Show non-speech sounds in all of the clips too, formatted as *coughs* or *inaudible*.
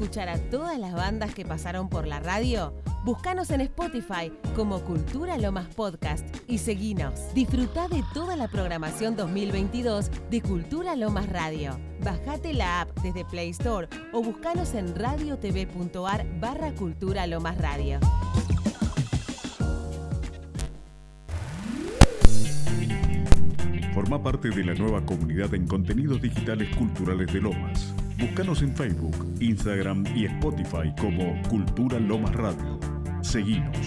escuchar a todas las bandas que pasaron por la radio? Búscanos en Spotify como Cultura Lomas Podcast y seguinos. Disfruta de toda la programación 2022 de Cultura Lomas Radio. Bajate la app desde Play Store o búscanos en radiotv.ar barra Cultura Lomas Radio. Forma parte de la nueva comunidad en contenidos digitales culturales de Lomas. Búscanos en Facebook, Instagram y Spotify como Cultura Lomas Radio. Seguinos.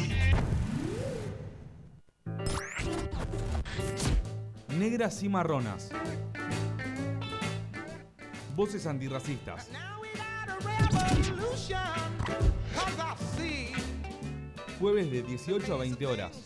Negras y marronas. Voces antirracistas. Jueves de 18 a 20 horas.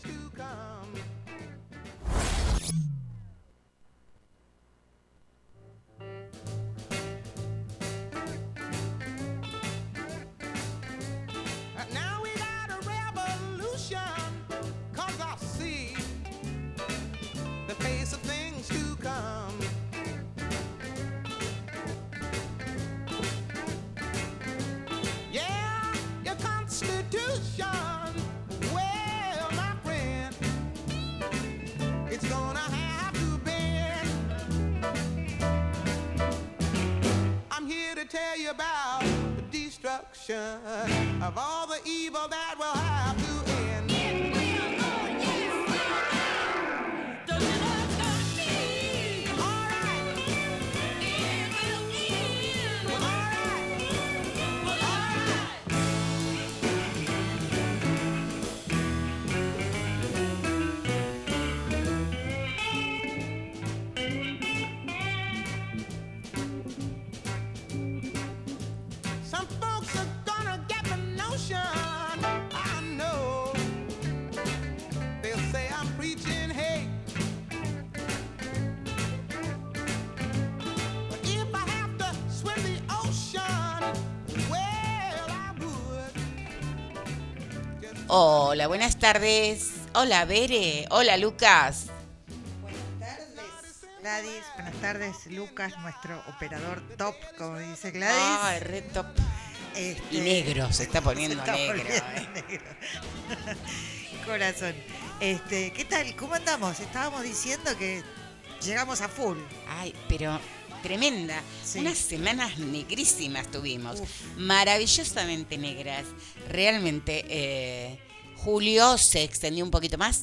Tell you about the destruction of all the evil that will have Hola, buenas tardes. Hola, Bere. Hola, Lucas. Gladys, buenas tardes, Lucas, nuestro operador top, como dice Gladys. Ay, red top. Este, Y negro, se está poniendo se está negro. poniendo eh. negro. *laughs* Corazón. Este, ¿qué tal? ¿Cómo andamos? Estábamos diciendo que llegamos a full. Ay, pero tremenda. Sí. Unas semanas negrísimas tuvimos. Uf. Maravillosamente negras. Realmente, eh, julio se extendió un poquito más.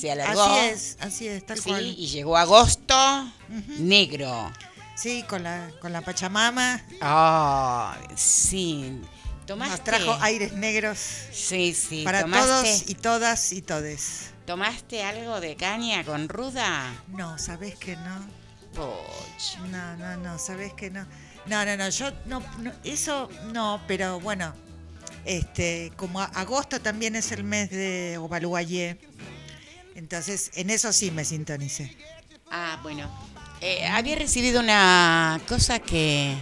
Se alargó. Así es, así es, tal Sí, cual. y llegó agosto negro. Sí, con la, con la Pachamama. Ah, sí. ¿Tomaste? Nos trajo aires negros Sí, sí. para ¿tomaste, todos y todas y todes. ¿Tomaste algo de caña con ruda? No, ¿sabés que no? Poch. No, no, no, sabes que no. No, no, no, yo no, no, eso no, pero bueno, este, como agosto también es el mes de Ovaluayé, entonces en eso sí me sintonicé. Ah, bueno. Eh, había recibido una cosa que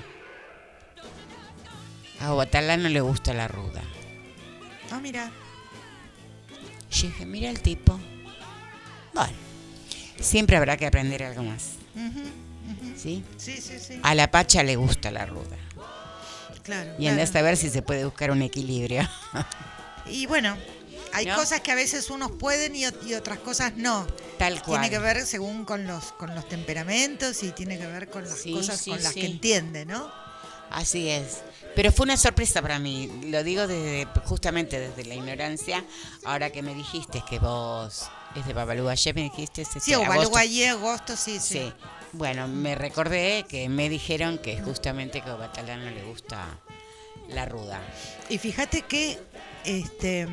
a Obatalá no le gusta la ruda. Ah, mira, Yo dije, mira el tipo. Bueno, siempre habrá que aprender algo más. ¿Sí? sí, sí, sí, A la pacha le gusta la ruda. claro. Y claro. andás a ver si se puede buscar un equilibrio. *laughs* Y bueno, hay ¿No? cosas que a veces unos pueden y, ot- y otras cosas no. Tal cual. Tiene que ver según con los con los temperamentos y tiene que ver con las Sí, cosas sí, con las sí. que entiende, ¿no? Así es. Pero fue una sorpresa para mí. Lo digo desde justamente desde la ignorancia. Ahora que me dijiste que vos es de Babalú ayer me dijiste este Sí. Ovaluayé, agosto, sí, sí. Sí. Bueno, me recordé que me dijeron que justamente que a Obatalá no le gusta la ruda. Y fíjate qué este,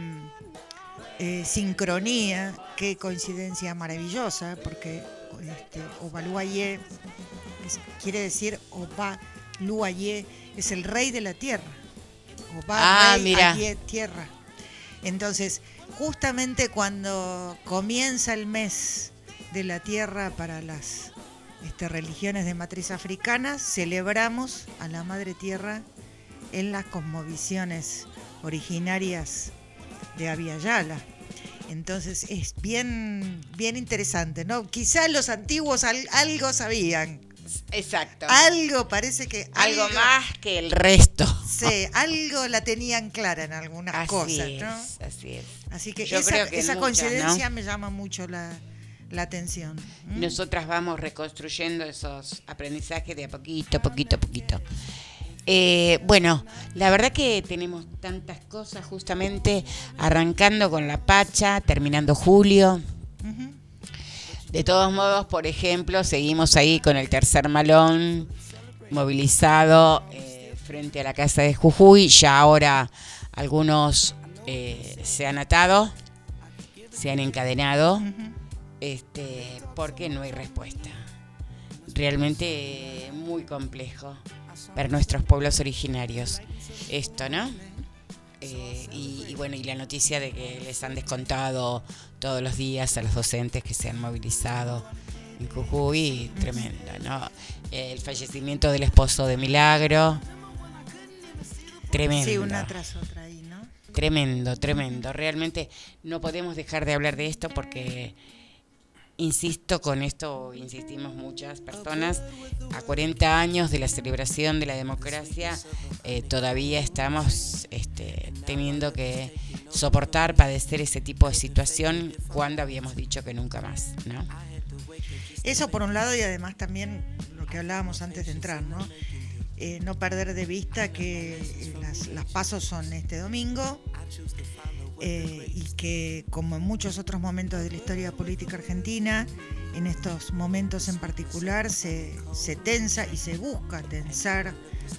eh, sincronía, qué coincidencia maravillosa, porque este, Ovaluayé es- quiere decir Ovaluayé es el rey de la tierra. Oba, Ah, tierra. Entonces, justamente cuando comienza el mes de la tierra para las este, religiones de matriz africana, celebramos a la Madre Tierra en las cosmovisiones originarias de Aviala. Entonces es bien, bien interesante, ¿no? Quizás los antiguos al- algo sabían Exacto. Algo parece que. algo más que el resto. Sí, algo la tenían clara en algunas Así cosas, es, ¿no? así es. Así que Yo esa, creo que esa muchas, coincidencia ¿no? me llama mucho la, la atención. ¿Mm? Nosotras vamos reconstruyendo esos aprendizajes de a poquito, poquito, poquito. Eh, bueno, la verdad que tenemos tantas cosas justamente arrancando con la Pacha, terminando julio. De todos modos, por ejemplo, seguimos ahí con el tercer malón movilizado eh, frente a la casa de Jujuy. Ya ahora algunos eh, se han atado, se han encadenado, este, porque no hay respuesta. Realmente muy complejo para nuestros pueblos originarios esto, ¿no? Eh, y, y bueno, y la noticia de que les han descontado todos los días a los docentes que se han movilizado en Jujuy, tremendo, ¿no? El fallecimiento del esposo de Milagro, tremendo. Sí, una tras otra. Tremendo, tremendo. Realmente no podemos dejar de hablar de esto porque, insisto, con esto insistimos muchas personas, a 40 años de la celebración de la democracia, eh, todavía estamos este, teniendo que soportar, padecer ese tipo de situación cuando habíamos dicho que nunca más, ¿no? Eso por un lado y además también lo que hablábamos antes de entrar, ¿no? Eh, no perder de vista que eh, las, las pasos son este domingo eh, y que como en muchos otros momentos de la historia política argentina, en estos momentos en particular se, se tensa y se busca tensar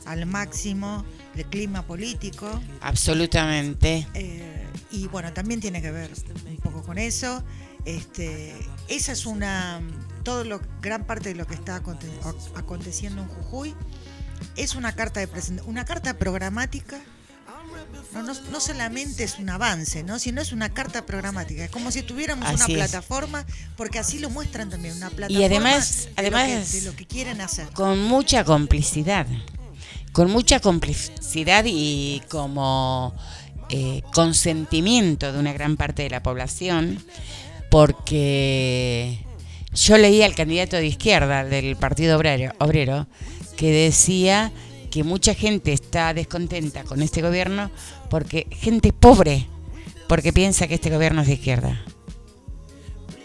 al máximo el clima político. Absolutamente. Eh, y bueno, también tiene que ver un poco con eso. Este, esa es una, todo lo, gran parte de lo que está aconte- ac- aconteciendo en Jujuy es una carta de present- una carta programática. No, no, no solamente es un avance, ¿no? sino es una carta programática. Es como si tuviéramos Así una es. plataforma, porque así lo muestran también, una plataforma además- de, lo además- que, de lo que quieren hacer. con mucha complicidad, con mucha complicidad y como eh, consentimiento de una gran parte de la población, porque yo leí al candidato de izquierda del Partido Obrero, Obrero que decía que mucha gente está descontenta con este gobierno porque gente pobre, porque piensa que este gobierno es de izquierda.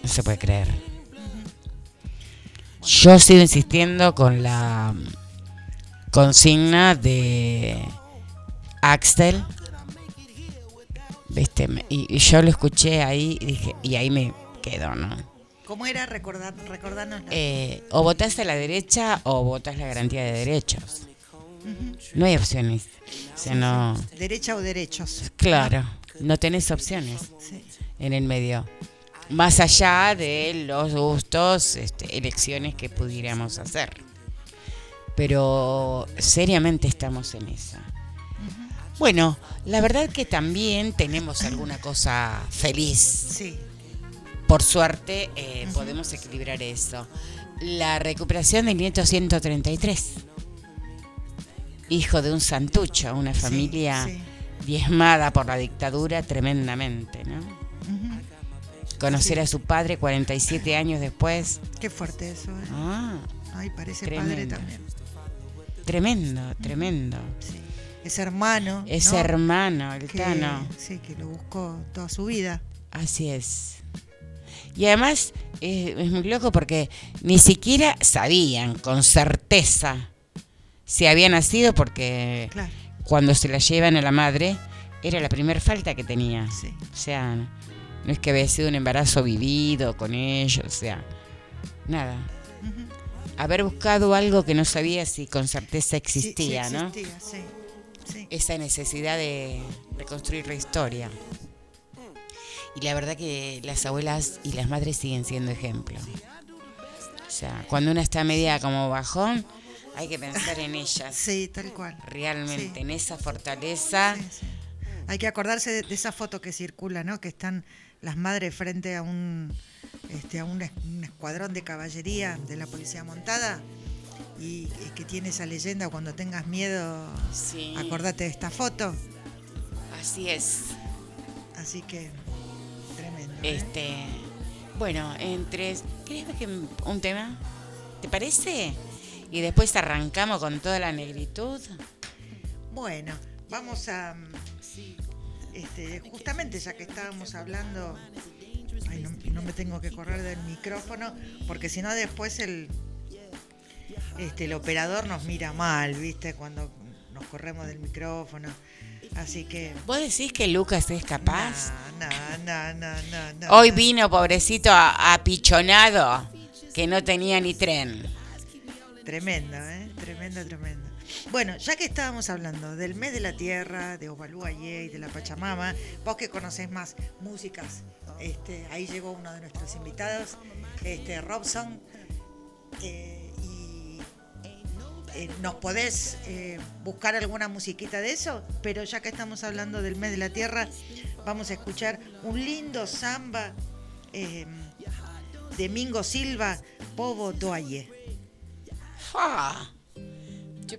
No se puede creer. Yo sigo insistiendo con la consigna de Axel. ¿Viste? Y yo lo escuché ahí y dije, y ahí me quedo, ¿no? ¿Cómo era? Recordar, recordarnos. Eh, o votás a la derecha o votás la garantía de derechos. No hay opciones. O sea, no. Derecha o derechos. Claro, no tenés opciones Sí. en el medio. Más allá de los gustos, este, elecciones que pudiéramos hacer. Pero seriamente estamos en esa. Bueno, la verdad que también tenemos alguna cosa feliz. Sí. Por suerte eh, podemos equilibrar eso. La recuperación del nieto 133. Hijo de un santucho, una familia sí. diezmada por la dictadura tremendamente, ¿no? Conocer a su padre 47 años después. Qué fuerte eso, ¿eh? Ah, Ay, parece padre Tremendo. también. tremendo, tremendo. Es hermano. Es ¿no? hermano, el que, Tano. Sí, que lo buscó toda su vida. Así es. Y además eh, es muy loco porque ni siquiera sabían con certeza si había nacido porque Claro. cuando se la llevan a la madre era la primera falta que tenía. Sí. O sea, no es que había sido un embarazo vivido con ellos, o sea, nada. Haber buscado algo que no sabía si con certeza Sí, existía, sí ¿no? existía, sí. Sí. esa necesidad de reconstruir la historia. Y la verdad que las abuelas y las madres siguen siendo ejemplo. O sea, cuando una está media como bajón, hay que pensar en ellas. *laughs* Sí, tal cual. Realmente, Sí. en esa fortaleza. Sí, sí. Hay que acordarse de, de esa foto que circula, ¿no? Que están las madres frente a un, este, a un, un escuadrón de caballería de la policía montada y, y que tiene esa leyenda cuando tengas miedo, Sí. acordate de esta foto. Así es. Así que. ¿eh? Este, bueno, entre ¿querés que un tema? ¿Te parece? Y después arrancamos con toda la negritud. Bueno, vamos a. mm, Este, justamente ya que estábamos hablando. Ay, no, no me tengo que correr del micrófono, porque si no, después el. Este, el operador nos mira mal, ¿viste? Cuando nos corremos del micrófono. Así que. ¿Vos decís que Lucas es capaz? No, no, no, no, no. Hoy no. vino, pobrecito, apichonado, que no tenía ni tren. Tremendo, ¿eh? Tremendo, tremendo. Bueno, ya que estábamos hablando del mes de la tierra, de Ovaluayé y de la Pachamama, vos que conocés más músicas, este, ahí llegó uno de nuestros invitados, este, Robson, eh, eh, nos podés eh, buscar alguna musiquita de eso, pero ya que estamos hablando del mes de la tierra, vamos a escuchar un lindo samba eh, de Mingo Silva, Povo Doaye. Ah, yo.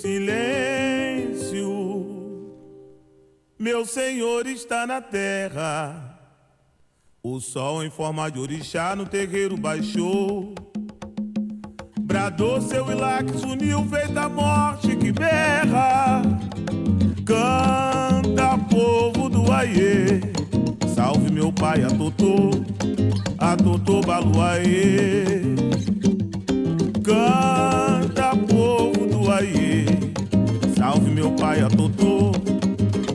Silêncio, meu Senhor está na terra. O sol em forma de orixá no terreiro baixou. Bradou seu ilax, uniu, fez da morte que berra. Canta, povo do Aie. Salve meu pai, a Totô, a Totô Baluaê. Canta, povo do Aie. Salve meu pai, a Totô,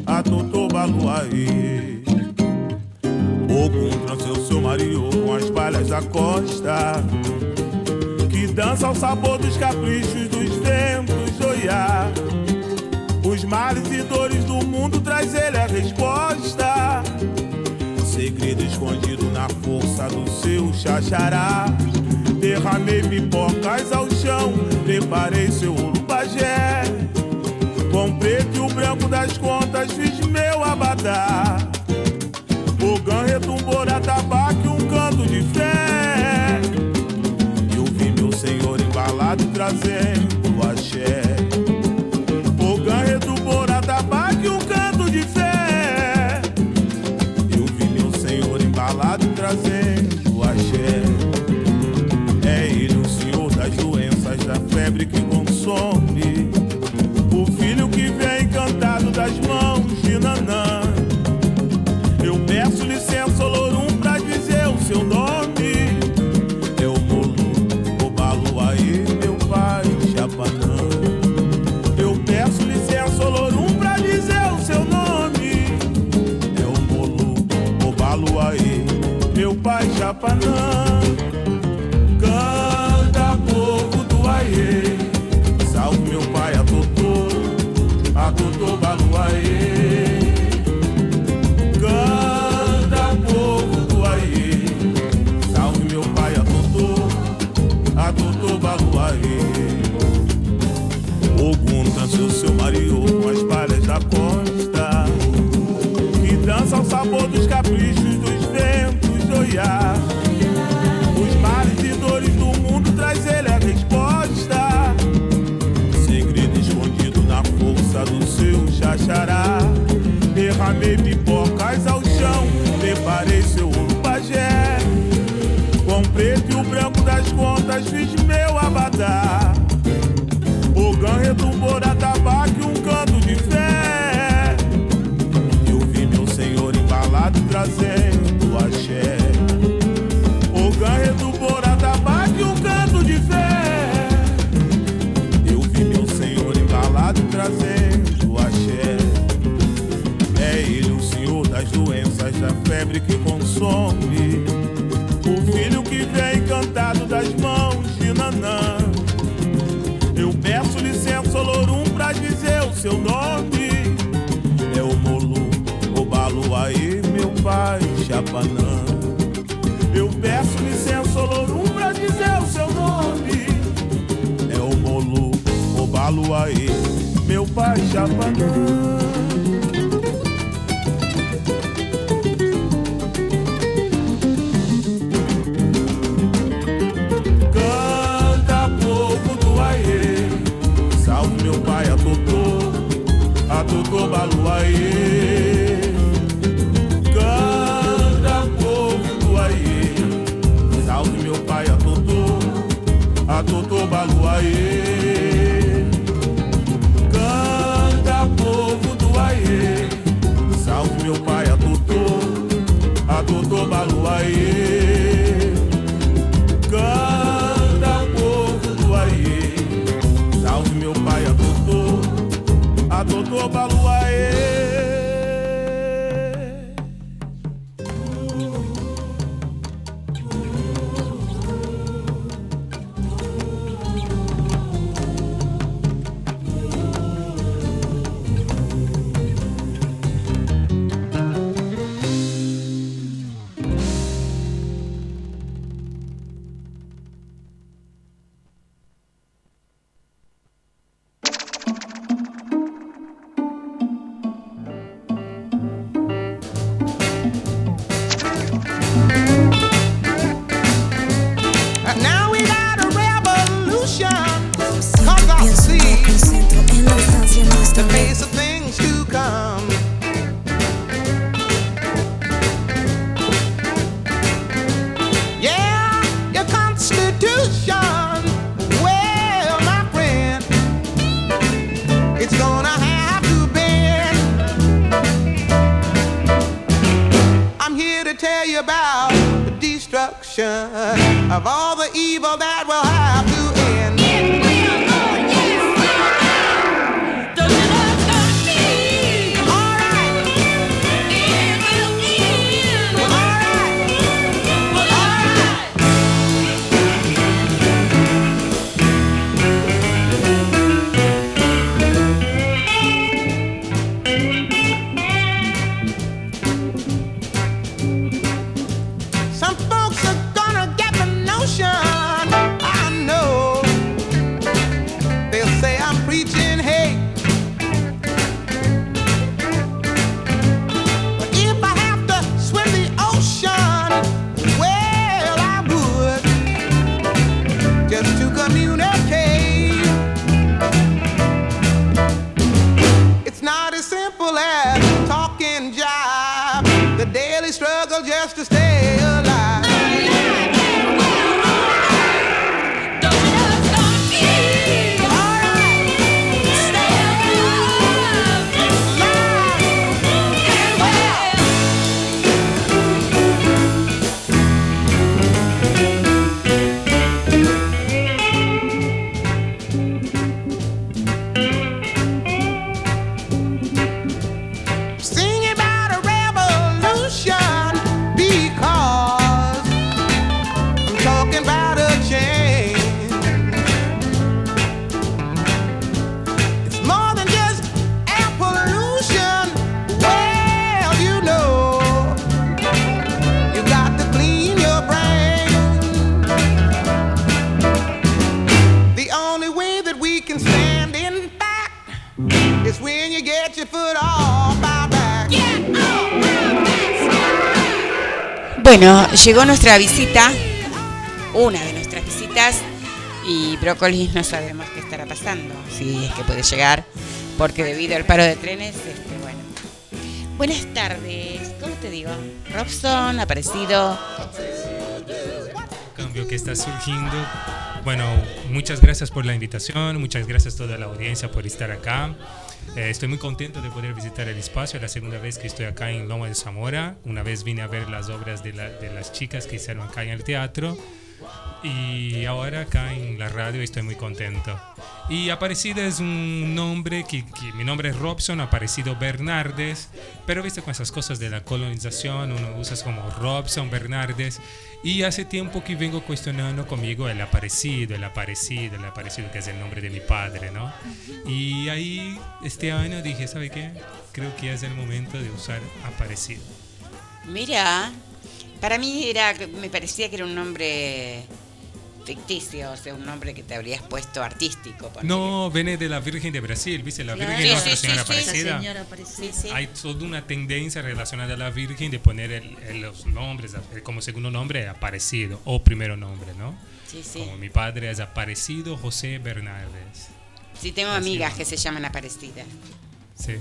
a Totô Baluaê. Ogum trouxe o seu marido com as palhas da costa Que dança ao sabor dos caprichos dos ventos Oiá Os males e dores do mundo traz ele a resposta Segredo escondido na força do seu xaxará. Derramei pipocas ao chão Preparei seu urubagé Com preto e o branco das contas fiz meu abadá. O gã retumbou atabaque um canto de fé. E eu vi meu senhor embalado trazendo axé que Llegó nuestra visita, una de nuestras visitas, y Brócolis no sabemos qué estará pasando, si es que puede llegar, porque debido al paro de trenes, este, bueno. Buenas tardes, ¿cómo te digo? Robson, aparecido. cambio que está surgiendo. Bueno, muchas gracias por la invitación, muchas gracias a toda la audiencia por estar acá. Eh, estoy muy contento de poder visitar el espacio, es la segunda vez que estoy acá en Loma de Zamora. Una vez vine a ver las obras de, la- de las chicas que hicieron acá en el teatro y ahora acá en la radio estoy muy contento. Y Aparecida es un nombre que, que mi nombre es Robson, Aparecido Bernardes, pero viste con esas cosas de la colonización, uno usa como Robson Bernardes. Y hace tiempo que vengo cuestionando conmigo el aparecido, el aparecido, el aparecido, que es el nombre de mi padre, ¿no? Y ahí este año dije, ¿sabe qué? Creo que es el momento de usar aparecido. Mira, para mí era, me parecía que era un nombre ficticio, o sea, un nombre que te habrías puesto artístico. ponele. No, viene de la Virgen de Brasil, ¿viste? La Claro. Virgen Sí, Nuestra sí, Señora sí, sí. Aparecida. Esa señora Aparecida. Sí, sí. Hay toda una tendencia relacionada a la Virgen de poner el- el- los nombres el- como segundo nombre Aparecido o primero nombre, ¿no? Sí, sí. Como mi padre es Aparecido José Bernardes. Sí, tengo Así amigas va. que se llaman Aparecidas. Sí.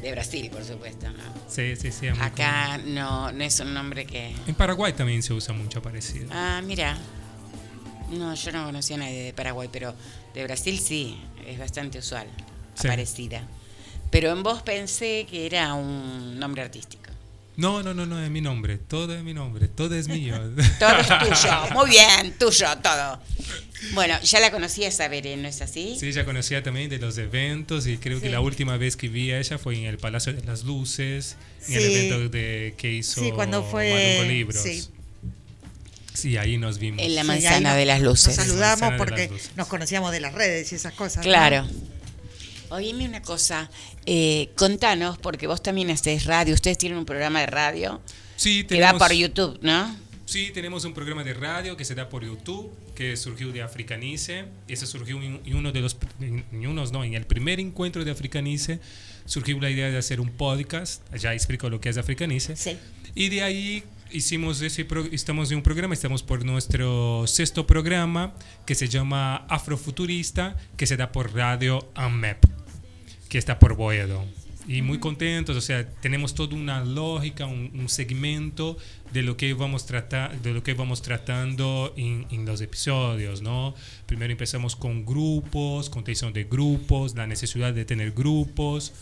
De Brasil, por supuesto, ¿no? Sí, sí, sí. Acá no, no es un nombre que... En Paraguay también se usa mucho parecido. Ah, mira. No, yo no conocía a nadie de Paraguay, pero de Brasil sí, es bastante usual, Sí. Aparecida. Pero en vos pensé que era un nombre artístico. No, no, no, no, es mi nombre. Todo es mi nombre. Todo es mío. *laughs* Todo es tuyo, muy bien, tuyo, todo. Bueno, ya la conocías a Veré, ¿no es así? Sí, ya conocía también de los eventos y creo que la última vez que vi a ella fue en el Palacio de las Luces, en el evento de, que hizo Sí, cuando fue- Libros. sí. Sí, ahí nos vimos. En la manzana nos- de las luces. Nos saludamos porque nos conocíamos de las redes y esas cosas. ¿no? Claro. Oíme una cosa, eh, contanos, porque vos también haces radio, ustedes tienen un programa de radio Sí, que da tenemos, por YouTube, ¿no? sí, tenemos un programa de radio que se da por YouTube, que surgió de Africanice. Ese surgió en, en uno de los, en, en unos, no, en el primer encuentro de Africanice, surgió la idea de hacer un podcast. Ya explico lo que es Africanice. Sí. Y de ahí hicimos ese pro- estamos en un programa, estamos por nuestro sexto programa que se llama Afrofuturista, que se da por Radio AMEP, que está por Boedo. Y muy contentos, o sea, tenemos toda una lógica, un, un segmento de lo que vamos tratar, de lo que vamos tratando en, en los episodios, ¿no? Primero empezamos con grupos, contención de grupos, la necesidad de tener grupos,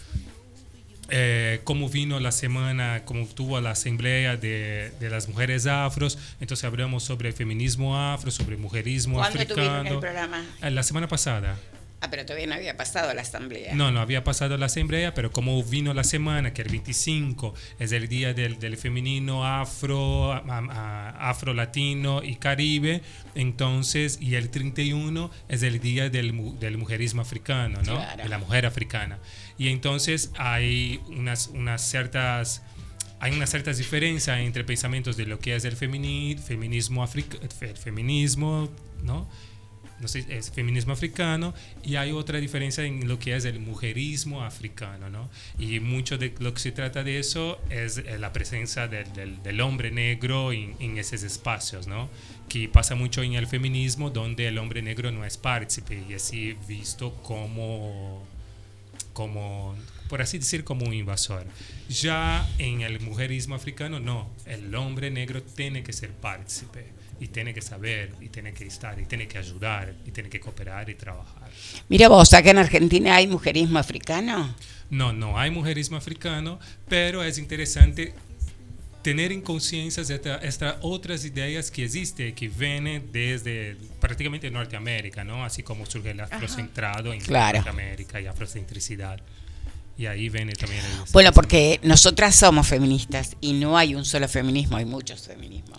eh, cómo vino la semana, cómo tuvo la asamblea de, de las mujeres afros. Entonces hablamos sobre feminismo afro, sobre mujerismo ¿Cuándo tuvieron el africano. programa? Eh, La semana pasada. Ah, pero todavía no había pasado la asamblea. No, no había pasado la asamblea, pero como vino la semana, que el 25 es el día del, del femenino afro, a- a- afro latino y caribe, entonces, y el 31 es el día del, del mujerismo africano, ¿no? Claro. De la mujer africana. Y entonces hay unas, unas ciertas... Hay unas ciertas diferencias entre pensamientos de lo que es el femini- feminismo, africa- el feminismo, ¿no? No sé, es feminismo africano y hay otra diferencia en lo que es el mujerismo africano, ¿no? Y mucho de lo que se trata de eso es eh, la presencia del, del- del hombre negro en, en esos espacios, ¿no? Que pasa mucho en el feminismo donde el hombre negro no es partícipe y así visto como como, por así decir, como un invasor. Ya en el mujerismo africano, no, el hombre negro tiene que ser partícipe y tiene que saber y tiene que estar y tiene que ayudar y tiene que cooperar y trabajar. Mira vos, acá en Argentina hay mujerismo africano. No, no hay mujerismo africano, pero es interesante tener en conciencia estas estas otras ideas que existen, que vienen desde prácticamente Norteamérica, ¿no? Así como surge el afrocentrado en Claro. Norteamérica y afrocentricidad. Y ahí viene también el... Bueno, porque nosotras somos feministas y no hay un solo feminismo, hay muchos feminismos.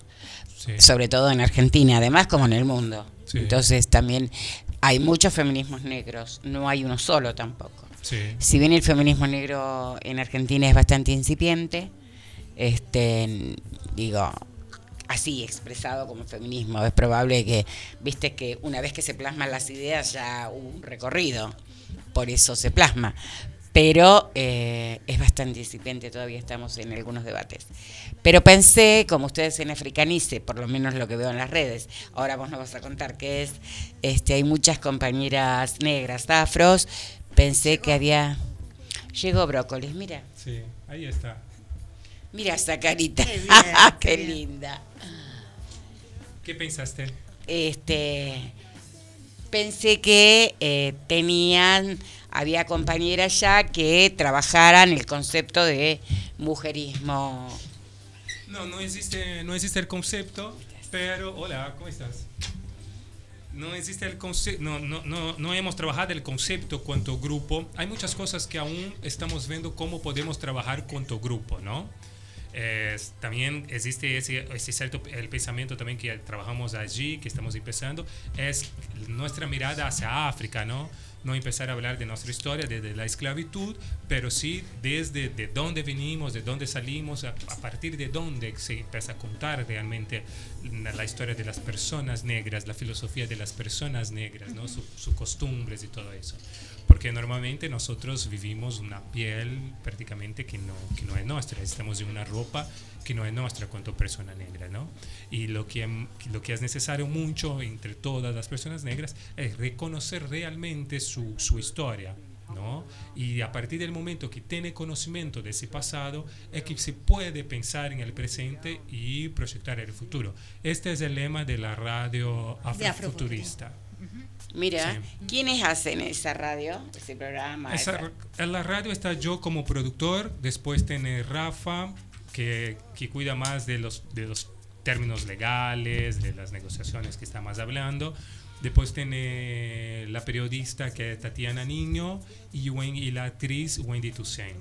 Sí. Sobre todo en Argentina, además como en el mundo. Sí. Entonces también hay muchos feminismos negros, no hay uno solo tampoco. Sí. Si bien el feminismo negro en Argentina es bastante incipiente, este digo así expresado como feminismo, es probable que, viste que una vez que se plasman las ideas ya hubo un recorrido, por eso se plasma. Pero eh, es bastante incipiente, todavía estamos en algunos debates. Pero pensé, como ustedes en Africanice, por lo menos lo que veo en las redes, ahora vos nos vas a contar qué es, este, hay muchas compañeras negras, afros, pensé que había... Llegó brócolis, mira, Sí, ahí está. mira esa carita, Qué *laughs* bien, qué, qué bien. linda. ¿Qué pensaste? Este, pensé que eh, tenían, había compañeras ya que trabajaran el concepto de mujerismo. No, no existe, no existe el concepto, pero hola, ¿cómo estás? No existe el concepto, no, no, no, no hemos trabajado el concepto cuanto grupo. Hay muchas cosas que aún estamos viendo cómo podemos trabajar cuanto grupo, ¿no? Es- también existe ese, ese cierto el pensamiento también que trabajamos allí, que estamos empezando, es nuestra mirada hacia África, ¿no? No empezar a hablar de nuestra historia, desde la esclavitud, pero sí desde de dónde venimos, de dónde salimos, a, partir de dónde se empieza a contar realmente la, historia de las personas negras, la filosofía de las personas negras, ¿no? Su- sus costumbres y todo eso. Porque normalmente nosotros vivimos una piel prácticamente que no, que no es nuestra, estamos en una ropa que no es nuestra cuanto persona negra, ¿no? Y lo que, lo que es necesario mucho entre todas las personas negras es reconocer realmente su, su historia, ¿no? Y a partir del momento que tiene conocimiento de ese pasado, es que se puede pensar en el presente y proyectar el futuro. Este es el lema de la radio De afrofuturista. Mira, Sí. ¿quiénes hacen esa radio, ese programa? Esa- en la radio está yo como productor, después tiene Rafa, que, que cuida más de los, de los términos legales, de las negociaciones que está más hablando. Después tiene la periodista que es Tatiana Niño y, y la actriz Wendy Toussaint.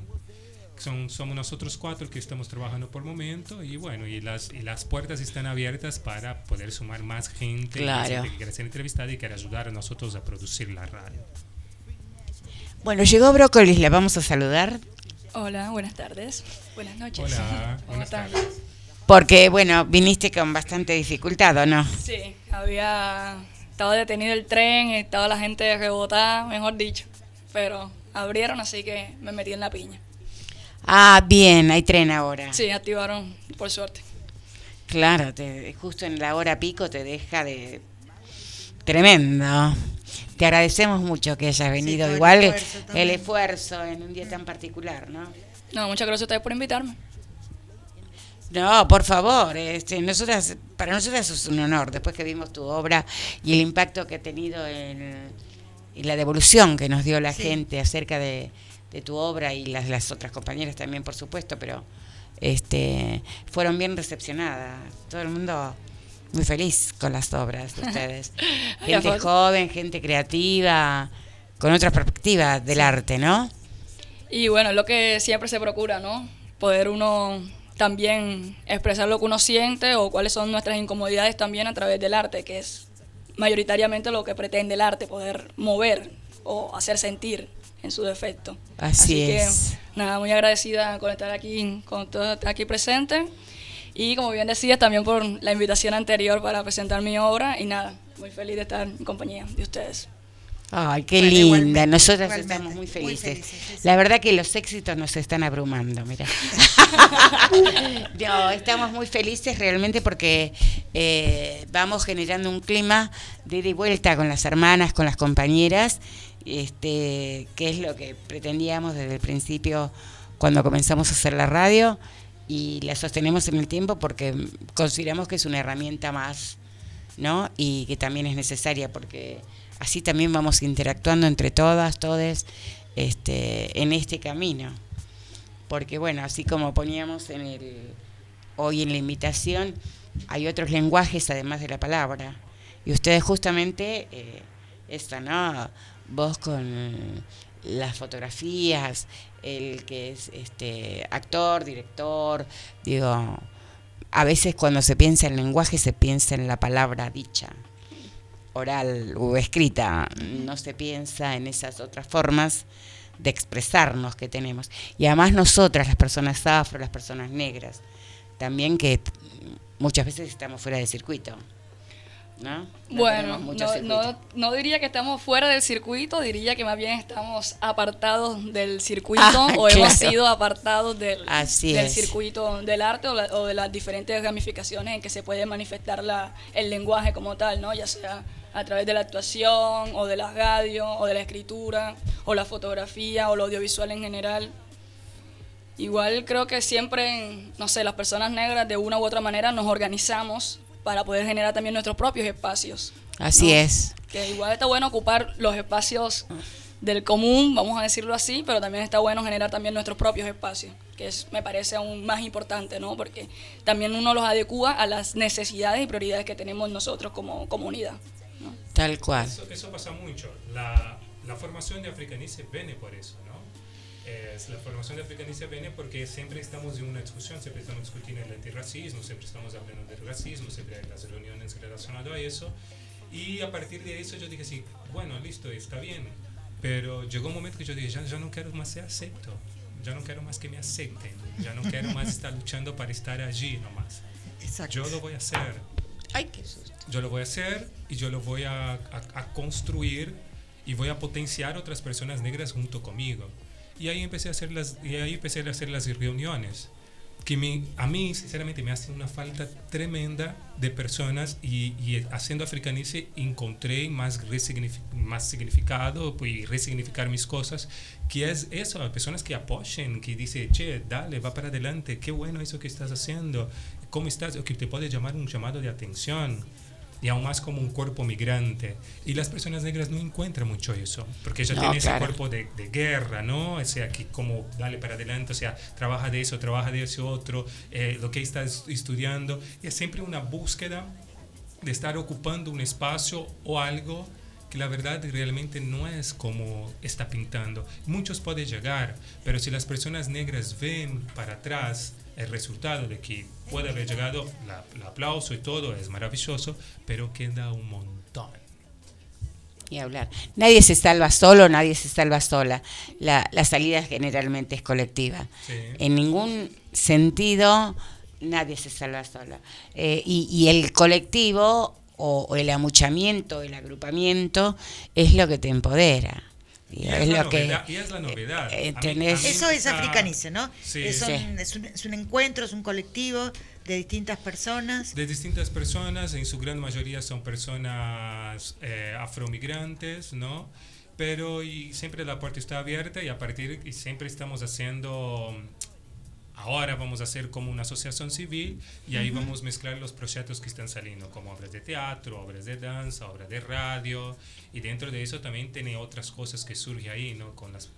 Son, somos nosotros cuatro que estamos trabajando por el momento y bueno, y las, y las puertas están abiertas para poder sumar más gente, Claro. gente que quiera ser entrevistada y quiera ayudar a nosotros a producir la radio. Bueno, llegó Brócolis, la vamos a saludar. Hola, buenas tardes. Buenas noches. Hola, *laughs* ¿Cómo buenas tardes. Porque, bueno, viniste con bastante dificultad, ¿o no? Sí, había estado detenido el tren, estaba la gente rebotada, mejor dicho. Pero abrieron, así que me metí en la piña. Ah, bien, hay tren ahora. Sí, activaron, por suerte. Claro, te- justo en la hora pico te deja de... Tremendo. Te agradecemos mucho que hayas venido. el Igual esfuerzo el esfuerzo en un día tan particular, ¿no? No, muchas gracias a ustedes por invitarme. No, por favor, este, nosotras, para nosotras es un honor, después que vimos tu obra y el impacto que ha tenido en, y la devolución que nos dio la Sí. gente acerca de, de tu obra y las, las otras compañeras también, por supuesto, pero este, fueron bien recepcionadas. Todo el mundo muy feliz con las obras de ustedes. *laughs* Gente joven, gente creativa, con otra perspectiva del arte, ¿no? Y bueno, es lo que siempre se procura, ¿no? Poder uno también expresar lo que uno siente o cuáles son nuestras incomodidades también a través del arte, que es mayoritariamente lo que pretende el arte, poder mover o hacer sentir en su defecto. Así que, es. nada, muy agradecida con estar aquí, con todo aquí presente. Y como bien decías, también por la invitación anterior para presentar mi obra. Y nada, muy feliz de estar en compañía de ustedes. Ay, qué Bueno, linda. Nosotras estamos muy Muy felices. felices, sí, sí. La verdad que los éxitos nos están abrumando, mira. *laughs* no, estamos muy felices realmente porque eh, vamos generando un clima de ida y vuelta con las hermanas, con las compañeras, este, que es lo que pretendíamos desde el principio cuando comenzamos a hacer la radio y la sostenemos en el tiempo porque consideramos que es una herramienta más ¿no? Y que también es necesaria porque así también vamos interactuando entre todas, todes, este, en este camino. Porque bueno, así como poníamos en el hoy en la invitación, hay otros lenguajes además de la palabra. Y ustedes justamente eh, esta, ¿no? Vos con las fotografías, el que es este actor, director, digo, a veces cuando se piensa en lenguaje se piensa en la palabra dicha, oral o escrita, no se piensa en esas otras formas de expresarnos que tenemos. Y además nosotras, las personas afro, las personas negras, también que muchas veces estamos fuera de circuito. ¿No? No Bueno, no, no, no diría que estamos fuera del circuito, diría que más bien estamos apartados del circuito Ah, o hemos sido apartados del, Así del circuito del arte o, la- o de las diferentes ramificaciones en que se puede manifestar la, el lenguaje como tal, ¿no? ya sea a través de la actuación o de la radio o de la escritura o la fotografía o lo audiovisual en general. Igual creo que siempre, no sé, las personas negras de una u otra manera nos organizamos para poder generar también nuestros propios espacios. Así ¿no? es. Que igual está bueno ocupar los espacios del común, vamos a decirlo así, pero también está bueno generar también nuestros propios espacios, que es, me parece aún más importante, ¿no? Porque también uno los adecua a las necesidades y prioridades que tenemos nosotros como comunidad. ¿no? Tal cual. Eso, eso pasa mucho. La, la formación de africanice viene por eso, ¿no? Es, la formación de africanice viene porque siempre estamos en una discusión, siempre estamos discutiendo el antirracismo, siempre estamos hablando del racismo, siempre hay las reuniones relacionadas a eso. Y a partir de eso yo dije, sí, bueno, listo, está bien. Pero llegó un momento que yo dije, ya, ya no quiero más ser acepto, ya no quiero más que me acepten, ya no quiero más estar luchando para estar allí nomás. Exacto. Yo lo voy a hacer Ay, qué susto. yo lo voy a hacer y yo lo voy a, a- a construir y voy a potenciar otras personas negras junto conmigo. Y ahí empecé a hacer las, y ahí empecé a hacer las reuniones. que a mí, sinceramente, me hace una falta tremenda de personas y, y haciendo africanice encontré más, más significado y resignificar mis cosas, que es eso, personas que apoyen, que dicen, che, dale, va para adelante, qué bueno eso que estás haciendo, cómo estás, o que te puede llamar un llamado de atención y aún más como un cuerpo migrante. Y las personas negras no encuentran mucho eso, porque ella tiene ese cuerpo de, de, guerra, ¿no? O sea, que como dale para adelante, o sea, trabaja de eso, trabaja de ese otro, eh, lo que está estudiando. Y es siempre una búsqueda de estar ocupando un espacio o algo que la verdad realmente no es como está pintando. Muchos pueden llegar, pero si las personas negras ven para atrás, el resultado de que puede haber llegado, el aplauso y todo es maravilloso, pero queda un montón. Y hablar. Nadie se salva solo, nadie se salva sola. La, la salida generalmente es colectiva. En ningún sentido nadie se salva sola. Eh, y, y, el colectivo o, o el amuchamiento, el agrupamiento es lo que te empodera. Y, es, lo que, y es la novedad. Eh, eso es africanice, ¿no? Es, un, es, un, encuentro, es un colectivo de distintas personas. De distintas personas, en su gran mayoría son personas eh, afromigrantes, ¿no? Pero y siempre la puerta está abierta y a partir y siempre estamos haciendo ahora vamos a hacer como una asociación civil y ahí vamos a mezclar los proyectos que están saliendo, como obras de teatro, obras de danza, obras de radio, y dentro de eso también tiene otras cosas que surgen ahí, ¿no? Con, las,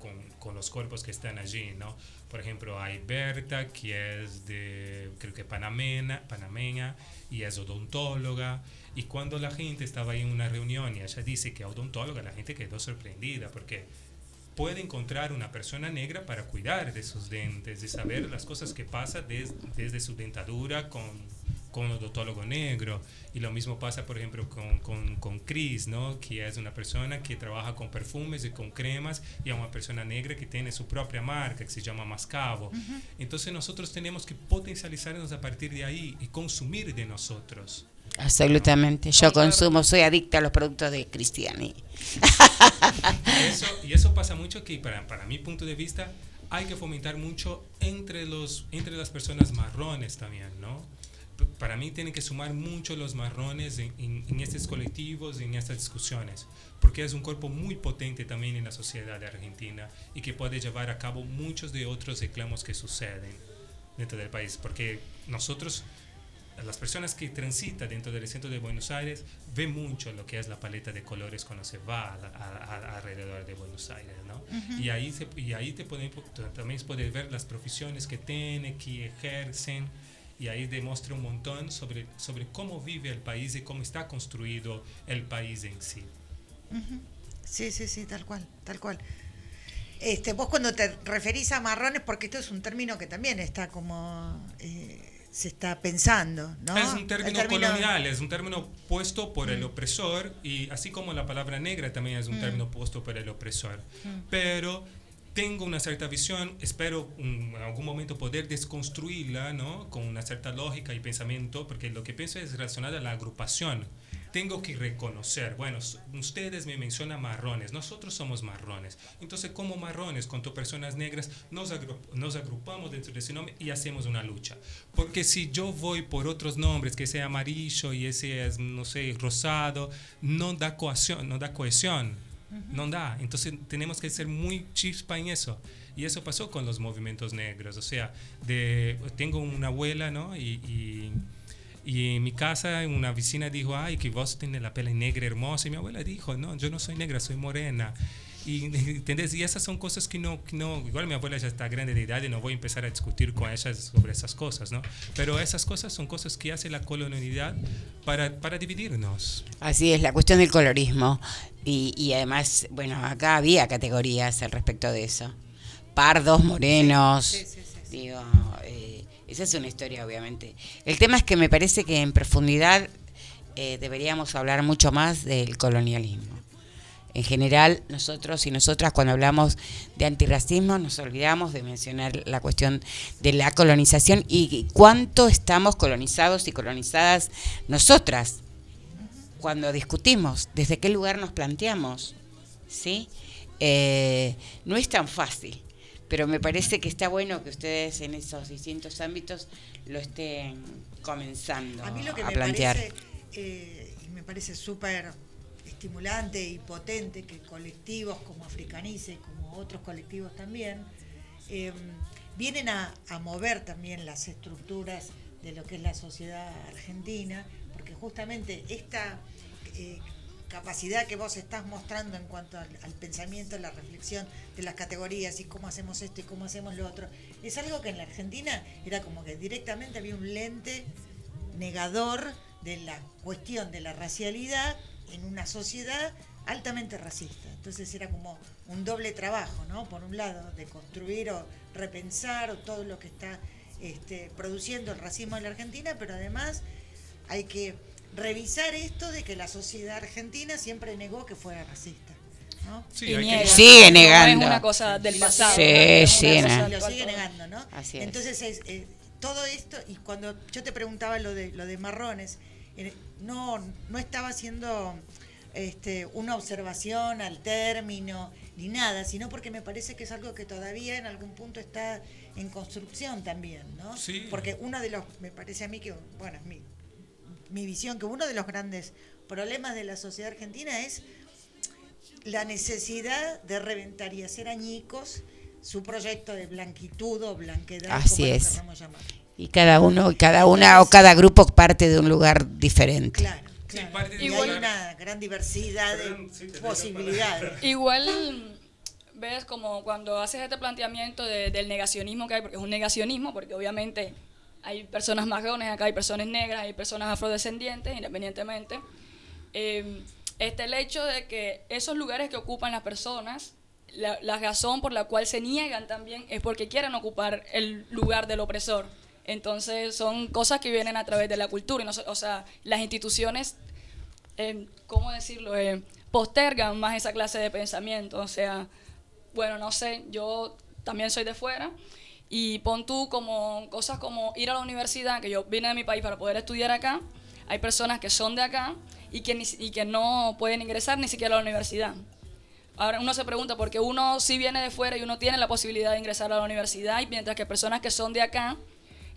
con, con, los cuerpos que están allí, ¿no? Por ejemplo, hay Berta, que es de, creo que panameña, panameña y es odontóloga. Y cuando la gente estaba ahí en una reunión y ella dice que es odontóloga, la gente quedó sorprendida porque puede encontrar una persona negra para cuidar de sus dientes, de saber las cosas que pasa desde, desde su dentadura con, con un odontólogo negro. Y lo mismo pasa, por ejemplo, con, con, con, Chris, ¿no? que es una persona que trabaja con perfumes y con cremas, y es una persona negra que tiene su propia marca, que se llama Mascavo. Entonces nosotros tenemos que potencializarnos a partir de ahí y consumir de nosotros. Absolutamente. Yo consumo, soy adicta a los productos de Cristiani. y eso pasa mucho que para, para mi punto de vista hay que fomentar mucho entre, los, entre las personas marrones también, ¿no? Para mí tienen que sumar mucho los marrones en, en, estos colectivos, en estas discusiones, porque es un cuerpo muy potente también en la sociedad de Argentina y que puede llevar a cabo muchos de otros reclamos que suceden dentro del país, porque nosotros las personas que transitan dentro del centro de Buenos Aires ven mucho lo que es la paleta de colores cuando se va alrededor de Buenos Aires, ¿no? Y ahí, se, y ahí te pueden, también puedes ver las profesiones que tienen, que ejercen, y ahí demuestra un montón sobre, sobre cómo vive el país y cómo está construido el país en sí. Sí, sí, sí, tal cual, tal cual. Este, vos cuando te referís a marrones, porque esto es un término que también está como... Eh, se está pensando, ¿no? Es un término, colonial, es un término puesto por el opresor y así como la palabra negra también es un mm. término puesto por el opresor. Mm. Pero tengo una cierta visión, espero en algún momento poder desconstruirla, ¿no? Con una cierta lógica y pensamiento, porque lo que pienso es relacionado a la agrupación tengo que reconocer, bueno, ustedes me mencionan marrones, nosotros somos marrones. Entonces, como marrones, con personas negras, nos, nos agrupamos dentro de ese nombre y hacemos una lucha. Porque si yo voy por otros nombres, que sea amarillo y ese es, no sé, rosado, no da cohesión, no da cohesión. No da. Entonces tenemos que ser muy chispa en eso. Y eso pasó con los movimientos negros. O sea, de, tengo una abuela, ¿no? y y en mi casa, una vecina dijo, ay, que vos tenés la piel negra hermosa. Y mi abuela dijo, no, yo no soy negra, soy morena. Y, *laughs* ¿entendés? y esas son cosas que no, no, igual mi abuela ya está grande de edad y no voy a empezar a discutir con ella sobre esas cosas, ¿no? Pero esas cosas son cosas que hace la colonialidad para, para dividirnos. Así es, la cuestión del colorismo. Y, y además, bueno, acá había categorías al respecto de eso. Pardos, morenos, sí, sí, digo, eh, esa es una historia, obviamente. El tema es que me parece que en profundidad eh, deberíamos hablar mucho más del colonialismo. En general, nosotros y nosotras cuando hablamos de antirracismo nos olvidamos de mencionar la cuestión de la colonización y cuánto estamos colonizados y colonizadas nosotras cuando discutimos, desde qué lugar nos planteamos. ¿sí? Eh, no es tan fácil pero me parece que está bueno que ustedes en esos distintos ámbitos lo estén comenzando A mí lo que a me plantear. parece, eh, y me parece súper estimulante y potente que colectivos como Africanice y como otros colectivos también eh, vienen a, a mover también las estructuras de lo que es la sociedad argentina, porque justamente esta eh, capacidad que vos estás mostrando en cuanto al, al pensamiento, la reflexión de las categorías y cómo hacemos esto y cómo hacemos lo otro, es algo que en la Argentina era como que directamente había un lente negador de la cuestión de la racialidad en una sociedad altamente racista. Entonces era como un doble trabajo, ¿no? Por un lado, de construir o repensar todo lo que está este, produciendo el racismo en la Argentina, pero además hay que revisar esto de que la sociedad argentina siempre negó que fuera racista. ¿no? Sí, Y niega. Sigue No negando. es una cosa del pasado. Sí, sí, no. lo sigue negando, ¿no? Así es. Entonces, es, eh, todo esto, y cuando yo te preguntaba lo de, lo de marrones, eh, no, no estaba haciendo este, una observación al término ni nada, sino porque me parece que es algo que todavía en algún punto está en construcción también, ¿no? Sí. Porque uno de los, me parece a mí que, bueno, es mi, mi visión, que uno de los grandes problemas de la sociedad argentina es la necesidad de reventar y hacer añicos su proyecto de blanquitud o blanquedad, Así como lo es. llamar. Y cada uno, y cada una o cada grupo parte de un lugar diferente. Claro, claro. y hay una gran diversidad Perdón, de sí, posibilidades. *laughs* Igual ves como cuando haces este planteamiento de- del negacionismo que hay, porque es un negacionismo, porque obviamente hay personas marrones, acá hay personas negras, hay personas afrodescendientes, independientemente. Eh, el hecho de que esos lugares que ocupan las personas, la, la razón por la cual se niegan también es porque quieren ocupar el lugar del opresor. Entonces son cosas que vienen a través de la cultura. y no o sea, las instituciones eh, ¿cómo decirlo? Eh, postergan más esa clase de pensamiento. O sea, bueno, no sé, yo también soy de fuera y pon tú como cosas como ir a la universidad, que yo vine de mi país para poder estudiar acá, hay personas que son de acá y que, y que no pueden ingresar ni siquiera a la universidad. Ahora uno se pregunta por qué uno sí viene de fuera y uno tiene la posibilidad de ingresar a la universidad mientras que personas que son de acá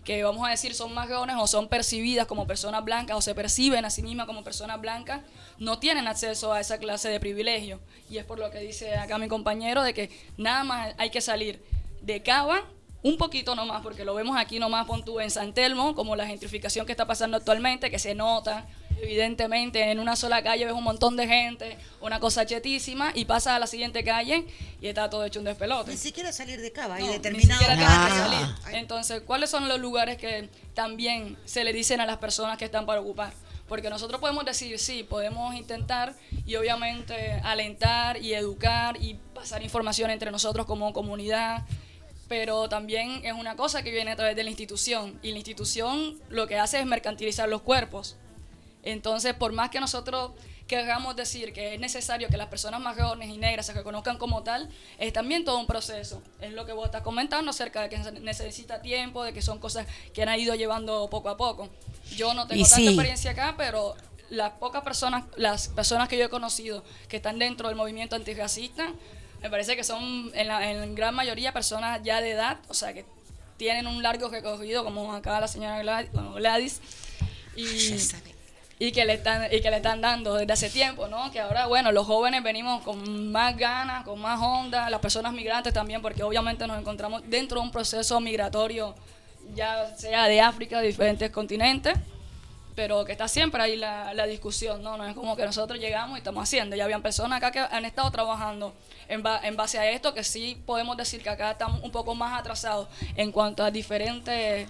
que vamos a decir son marrones o son percibidas como personas blancas o se perciben a sí mismas como personas blancas, no tienen acceso a esa clase de privilegio. Y es por lo que dice acá mi compañero de que nada más hay que salir de Cava un poquito nomás, porque lo vemos aquí nomás, pon tú en San Telmo, como la gentrificación que está pasando actualmente, que se nota, evidentemente en una sola calle ves un montón de gente, una cosa chetísima, y pasas a la siguiente calle y está todo hecho un despelote. Ni siquiera salir de cava, hay No, ni determinados siquiera tienes barrios. que salir. Hay- Entonces, ¿cuáles son los lugares que también se le dicen a las personas que están para ocupar? Porque nosotros podemos decir, sí, podemos intentar y obviamente alentar y educar y pasar información entre nosotros como comunidad, pero también es una cosa que viene a través de la institución y la institución lo que hace es mercantilizar los cuerpos. Entonces, por más que nosotros queramos decir que es necesario que las personas marrones y negras se reconozcan como tal, es también todo un proceso. Es lo que vos estás comentando acerca de que necesita tiempo, de que son cosas que han ido llevando poco a poco. Yo no tengo Y tanta sí. experiencia acá, pero las pocas personas, las personas que yo he conocido que están dentro del movimiento antirracista, me parece que son en la en gran mayoría personas ya de edad, o sea que tienen un largo recorrido, como acá la señora Gladys, bueno, Gladys, y, y que le están y que le están dando desde hace tiempo, ¿no? Que ahora, bueno, los jóvenes venimos con más ganas, con más onda, las personas migrantes también, porque obviamente nos encontramos dentro de un proceso migratorio, ya sea de África, de diferentes continentes, pero que está siempre ahí la, la discusión, ¿no? No es como que nosotros llegamos y estamos haciendo. Ya habían personas acá que han estado trabajando en, ba- en base a esto, que sí podemos decir que acá estamos un poco más atrasados en cuanto a diferentes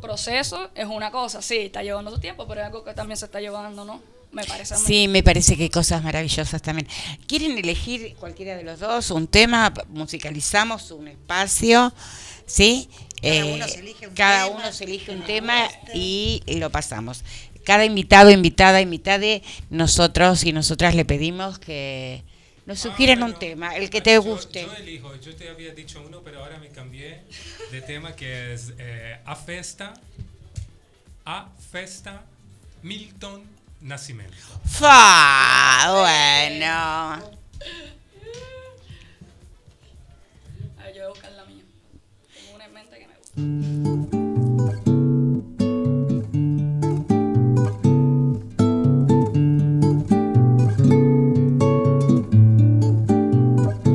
procesos. Es una cosa, sí, está llevando su tiempo, pero es algo que también se está llevando, ¿no? Me parece. Sí, me parece que hay cosas maravillosas también. ¿Quieren elegir cualquiera de los dos un tema? Musicalizamos un espacio, ¿sí? Cada uno se elige un cada tema, uno se elige un tema guste. y lo pasamos. Cada invitado, invitada, invitada, nosotros y nosotras le pedimos que nos sugieran Ah, un tema, el que te Yo- guste. Yo, elijo, yo te había dicho uno, pero ahora me cambié de tema que es eh, A Festa, A Festa, Milton Nascimento. Fa, bueno. A ver, yo voy a buscar la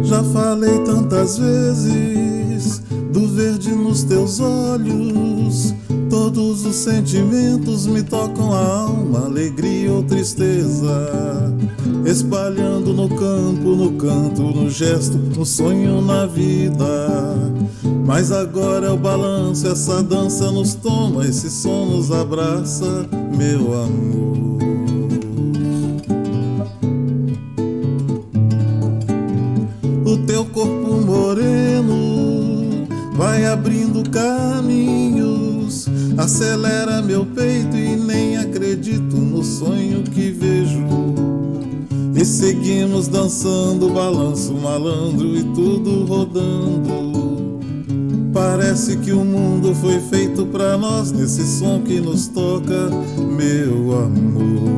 Já falei tantas vezes do verde nos teus olhos. Todos os sentimentos me tocam a alma, alegria ou tristeza. Espalhando no campo, no canto, no gesto, no sonho, na vida. Mas agora é o balanço, essa dança nos toma, esse som nos abraça, meu amor. O teu corpo moreno vai abrindo caminhos, acelera meu peito e nem acredito no sonho que vejo. E seguimos dançando, balanço malandro e tudo rodando. Parece que o mundo foi feito pra nós nesse som que nos toca, meu amor.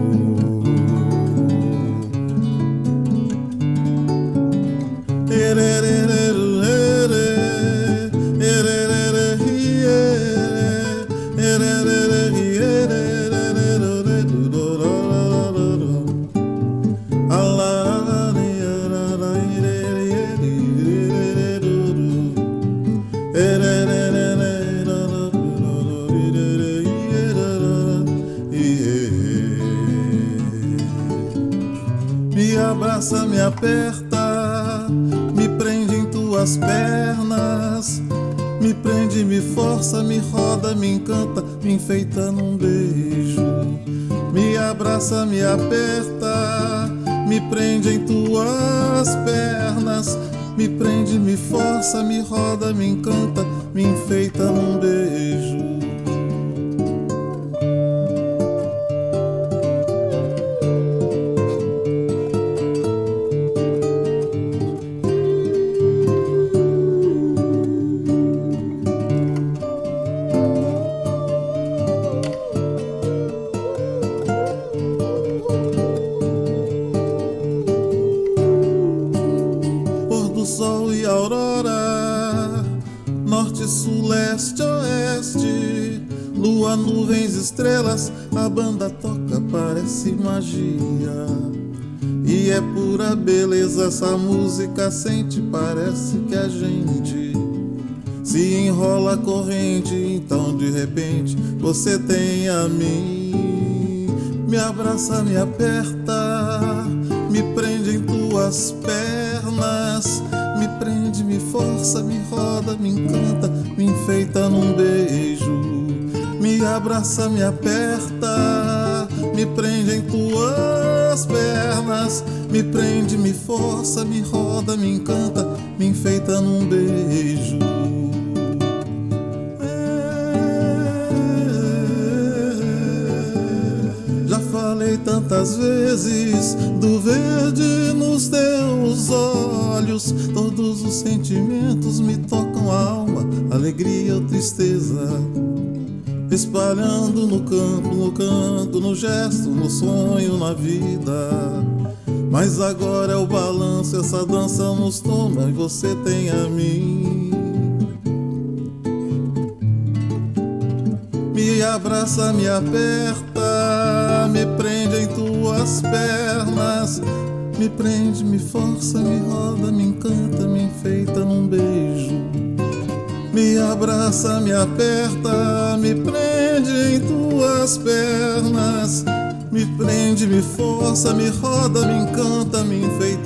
Aperta, me prende em tuas pernas. Me prende, me força, me roda, me encanta, me enfeita num beijo. Me abraça, me aperta, me prende em tuas pernas. Me prende, me força, me roda, me encanta, me enfeita num beijo. Estrelas, a banda toca, parece magia. E é pura beleza essa música sente, parece que a gente se enrola a corrente, então de repente você tem a mim. Me abraça, me aperta, me prende em tuas pernas, me prende, me força, me roda, me encanta, me enfeita num beijo. Me abraça, me aperta, me prende em tuas pernas, me prende, me força, me roda, me encanta, me enfeita num beijo. Já falei tantas vezes do verde nos teus olhos. Todos os sentimentos me tocam a alma, alegria ou tristeza. Espalhando no campo, no canto, no gesto, no sonho, na vida. Mas agora é o balanço, essa dança nos toma e você tem a mim. Me abraça, me aperta, me prende em tuas pernas. Me prende, me força, me roda, me encanta, me enfeita num beijo. Me abraça, me aperta, me prende em tuas pernas. Me prende, me força, me roda, me encanta, me enfeita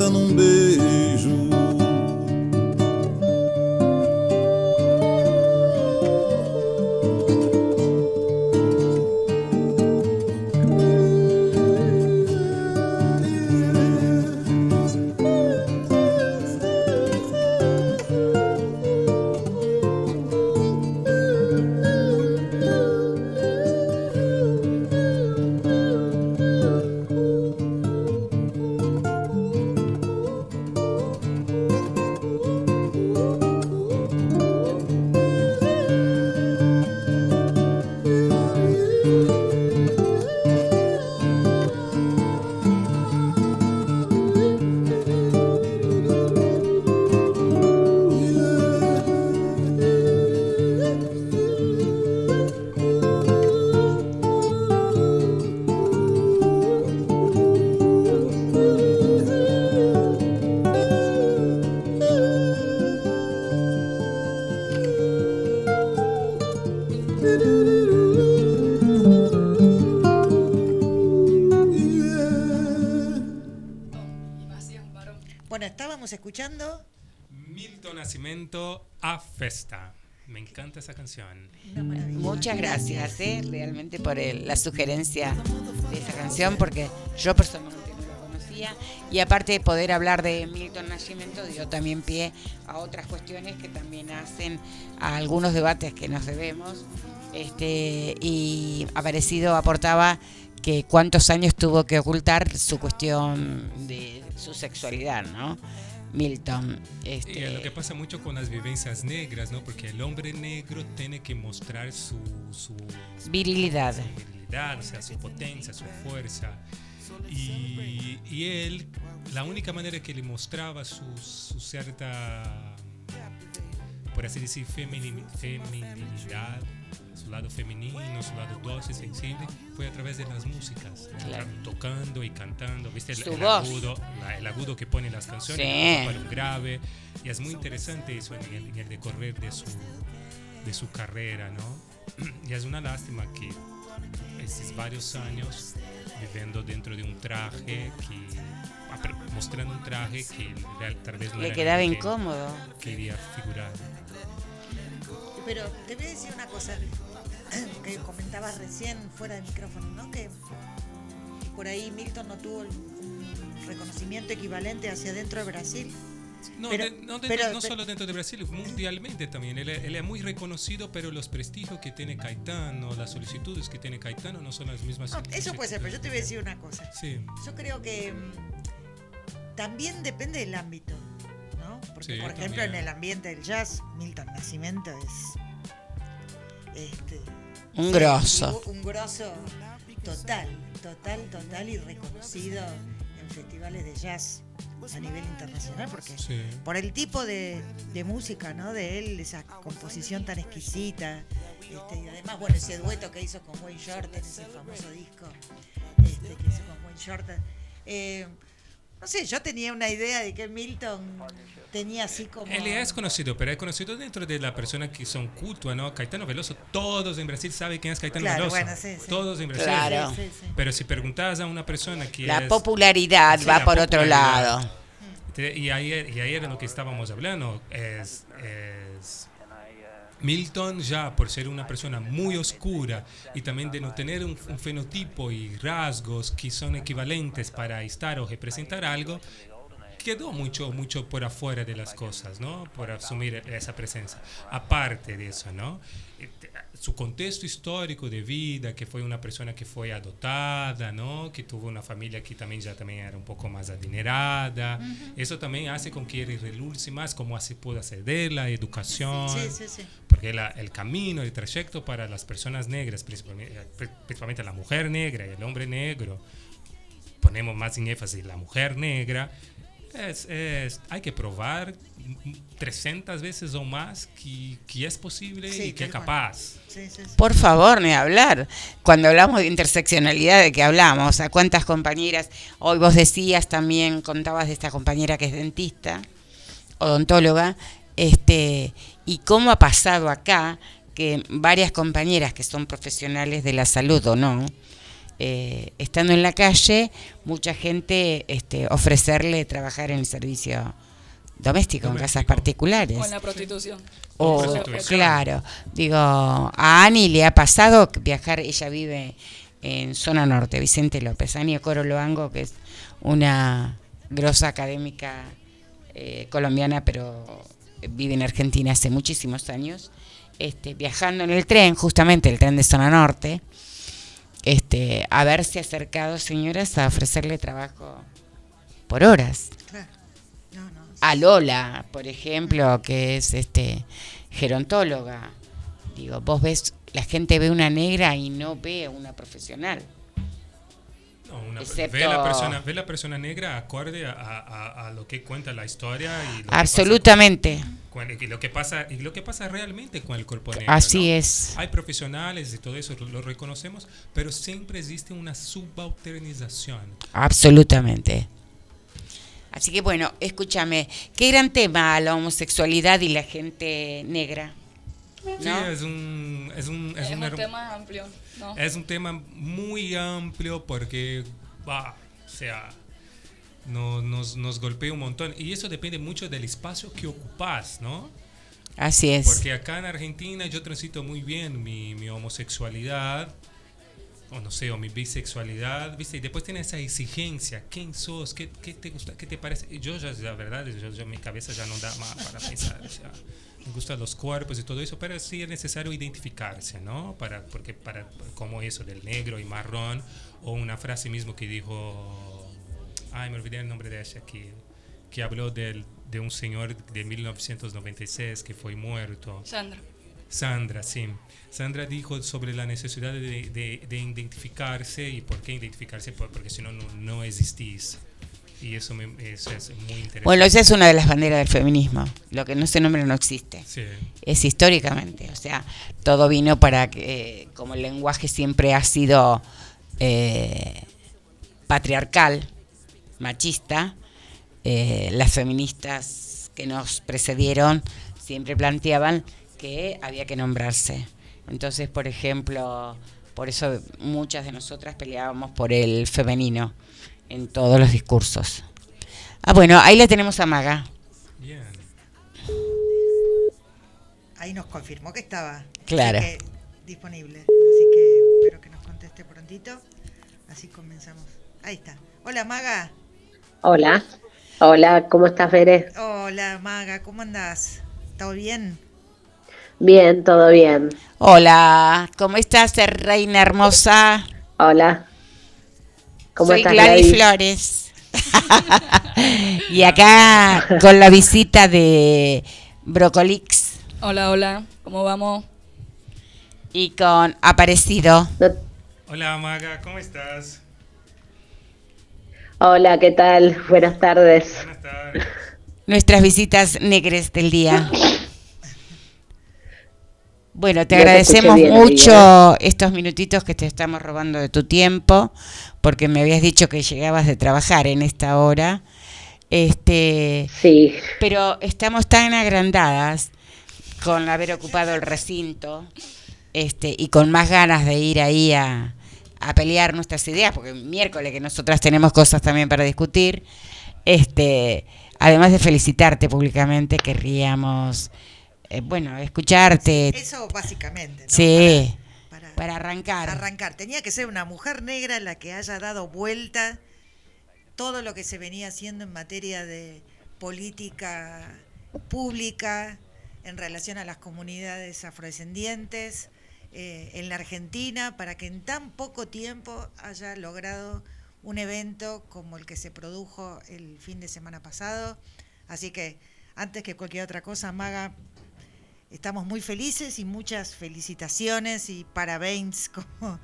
escuchando Milton Nascimento a Festa. Me encanta esa canción. Muchas gracias, ¿eh? realmente por el- la sugerencia de esa canción, porque yo personalmente no la conocía. Y aparte de poder hablar de Milton Nascimento, dio también pie a otras cuestiones que también hacen a algunos debates que nos debemos. Este, y Aparecido aportaba que cuántos años tuvo que ocultar su cuestión de su sexualidad, ¿no? Milton. Este, es lo que pasa mucho con las vivencias negras, ¿no? Porque el hombre negro tiene que mostrar su, su virilidad. su virilidad, o sea, su potencia, su fuerza. Y, y él, la única manera que le mostraba su, su cierta, por así decir, femini- feminidad, su lado femenino, su lado dulce, sensible, fue a través de las músicas, Claro. tocando y cantando, ¿viste? El, el agudo, la- el agudo que pone las canciones, Sí. para un grave, y es muy interesante eso en el, en el decorrer de su, de su carrera, ¿no? *clears throat* Y es una lástima que estos varios años viviendo dentro de un traje que mostrando un traje que tal vez no Le era quedaba incómodo. quería figurar Pero te voy a decir una cosa *coughs* que comentabas recién fuera de micrófono, ¿no? Que por ahí Milton no tuvo un reconocimiento equivalente hacia dentro de Brasil. no, Pero- de- no, dentro- pero- no pero- solo dentro de Brasil mundialmente también él, es- él es muy reconocido pero los prestigios que tiene Caetano las solicitudes que tiene Caetano no son las mismas No, eso puede ser, pero yo te voy a decir una cosa. sí Yo creo que mm, también depende del ámbito, ¿no? Porque, Sí, por ejemplo, también. en el ambiente del jazz, Milton Nascimento es. Este, Un sí, grosso. Un grosso total, total, total y reconocido en festivales de jazz a nivel internacional, porque sí por el tipo de, de música, ¿no? De él, esa composición tan exquisita. este, y además, bueno, ese dueto que hizo con Wayne Shorter, ese famoso disco este, que hizo con Wayne Shorter. Eh, no sé, yo tenía una idea de que Milton tenía así como... Él es conocido, pero es conocido dentro de la persona que son cultua, ¿no? Caetano Veloso, todos en Brasil saben quién es Caetano Claro, Veloso. bueno, sí, sí. Todos en Brasil. Claro. Sí, sí, sí. Pero si preguntas a una persona que La es... popularidad Sí, va la por otro popularidad. lado. Te- Y ayer, y ayer de lo que estábamos hablando es, es Milton ya por ser una persona muy oscura y también de no tener un, un fenotipo y rasgos que son equivalentes para estar o representar algo, quedó mucho, mucho por afuera de las cosas, ¿no? Por asumir esa presencia. Aparte de eso, ¿no? Eh, Su contexto histórico de vida, que fue una persona que fue adoptada, ¿no? Que tuvo una familia que también ya también era un poco más adinerada. Eso también hace con que él relulce más cómo se puede acceder la educación. Sí, sí, sí. Porque la- el camino, el trayecto para las personas negras, principalmente, principalmente la mujer negra y el hombre negro, ponemos más en énfasis la mujer negra, es, es- hay que probar 300 veces o más que, que es posible Sí, y que es capaz. Sí, sí, sí. Por favor, ni hablar. Cuando hablamos de interseccionalidad, ¿de qué hablamos? ¿A cuántas compañeras? Hoy vos decías también, contabas de esta compañera que es dentista, odontóloga, este, y cómo ha pasado acá que varias compañeras que son profesionales de la salud o no, eh, estando en la calle, mucha gente este, ofrecerle trabajar en el servicio doméstico, en casas particulares. Con la prostitución. O, prostitución. claro, digo, a Ani le ha pasado viajar, ella vive en zona norte, Vicente López, Ani Coro Loango, que es una grosa académica eh, colombiana, pero vive en Argentina hace muchísimos años, este, viajando en el tren, justamente el tren de zona norte, este, haberse acercado señoras a ofrecerle trabajo por horas Claro. No, no. a Lola, por ejemplo, que es este gerontóloga. Digo, vos ves, la gente ve una negra y no ve a una profesional. No, una- Excepto- ve, la persona, ve la persona negra acorde a, a- a lo que cuenta la historia y lo que pasa Absolutamente. con- con- y lo que pasa y lo que pasa realmente con el cuerpo negro. Así ¿no? es. Hay profesionales y todo eso lo, lo reconocemos, pero siempre existe una subalternización. Absolutamente. Así que bueno, escúchame, qué gran tema la homosexualidad y la gente negra. Sí, ¿No? es un es un es Es un un tema amplio, ¿no? es un tema muy amplio porque va, o sea, no- nos, nos golpea un montón. Y eso depende mucho del espacio que ocupas, ¿no? Así es. Porque acá en Argentina yo transito muy bien mi, mi homosexualidad, o no sé, o mi bisexualidad, ¿viste? Y después tiene esa exigencia, ¿quién sos? ¿Qué, qué te gusta? ¿Qué te parece? Y yo ya, la verdad, yo, yo- mi cabeza ya no da más para pensar, o gustan los cuerpos y todo eso, pero sí es necesario identificarse, ¿no? Para, porque para, como eso del negro y marrón, o una frase mismo que dijo, ay, me olvidé el nombre de ella aquí, que habló del, de un señor de 1996 que fue muerto. Sandra. Sandra, sí. Sandra dijo sobre la necesidad de, de- de identificarse y por qué identificarse, Por- porque si no, no, no existís. Y eso, me, eso es muy interesante. Bueno, esa es una de las banderas del feminismo. Lo que no se nombra no existe. Sí. Es históricamente. O sea, todo vino para que, eh, como el lenguaje siempre ha sido eh, patriarcal, machista, eh, las feministas que nos precedieron siempre planteaban que había que nombrarse. Entonces, por ejemplo, por eso muchas de nosotras peleábamos por el femenino en todos los discursos. Ah, bueno, ahí la tenemos a Maga. Bien. Ahí nos confirmó que estaba Claro. así que, disponible. Así que espero que nos conteste prontito. Así comenzamos. Ahí está. Hola Maga. Hola, hola, ¿cómo estás, Veré? Hola Maga, ¿cómo andás? ¿Todo bien? Bien, todo bien. Hola, ¿cómo estás, reina hermosa? Hola. ¿Cómo Soy estás, Gladys Gladys? Flores. *laughs* y acá con la visita de Brocolix Hola, hola, ¿cómo vamos? y con Aparecido. Hola Maga, ¿cómo estás? Hola, ¿qué tal? Buenas tardes. Buenas tardes. Nuestras visitas negres del día. *laughs* Bueno, te Yo agradecemos bien, mucho estos minutitos que te estamos robando de tu tiempo, porque me habías dicho que llegabas de trabajar en esta hora. Este, Sí, pero estamos tan agrandadas con haber ocupado el recinto este, y con más ganas de ir ahí a, a pelear nuestras ideas, porque miércoles que nosotras tenemos cosas también para discutir. Este, además de felicitarte públicamente, querríamos, eh, bueno, escucharte. Eso básicamente. ¿no? Sí, Para, para para arrancar. arrancar. Tenía que ser una mujer negra la que haya dado vuelta todo lo que se venía haciendo en materia de política pública en relación a las comunidades afrodescendientes eh, en la Argentina para que en tan poco tiempo haya logrado un evento como el que se produjo el fin de semana pasado. Así que antes que cualquier otra cosa, Maga, estamos muy felices y muchas felicitaciones y parabéns, *laughs* como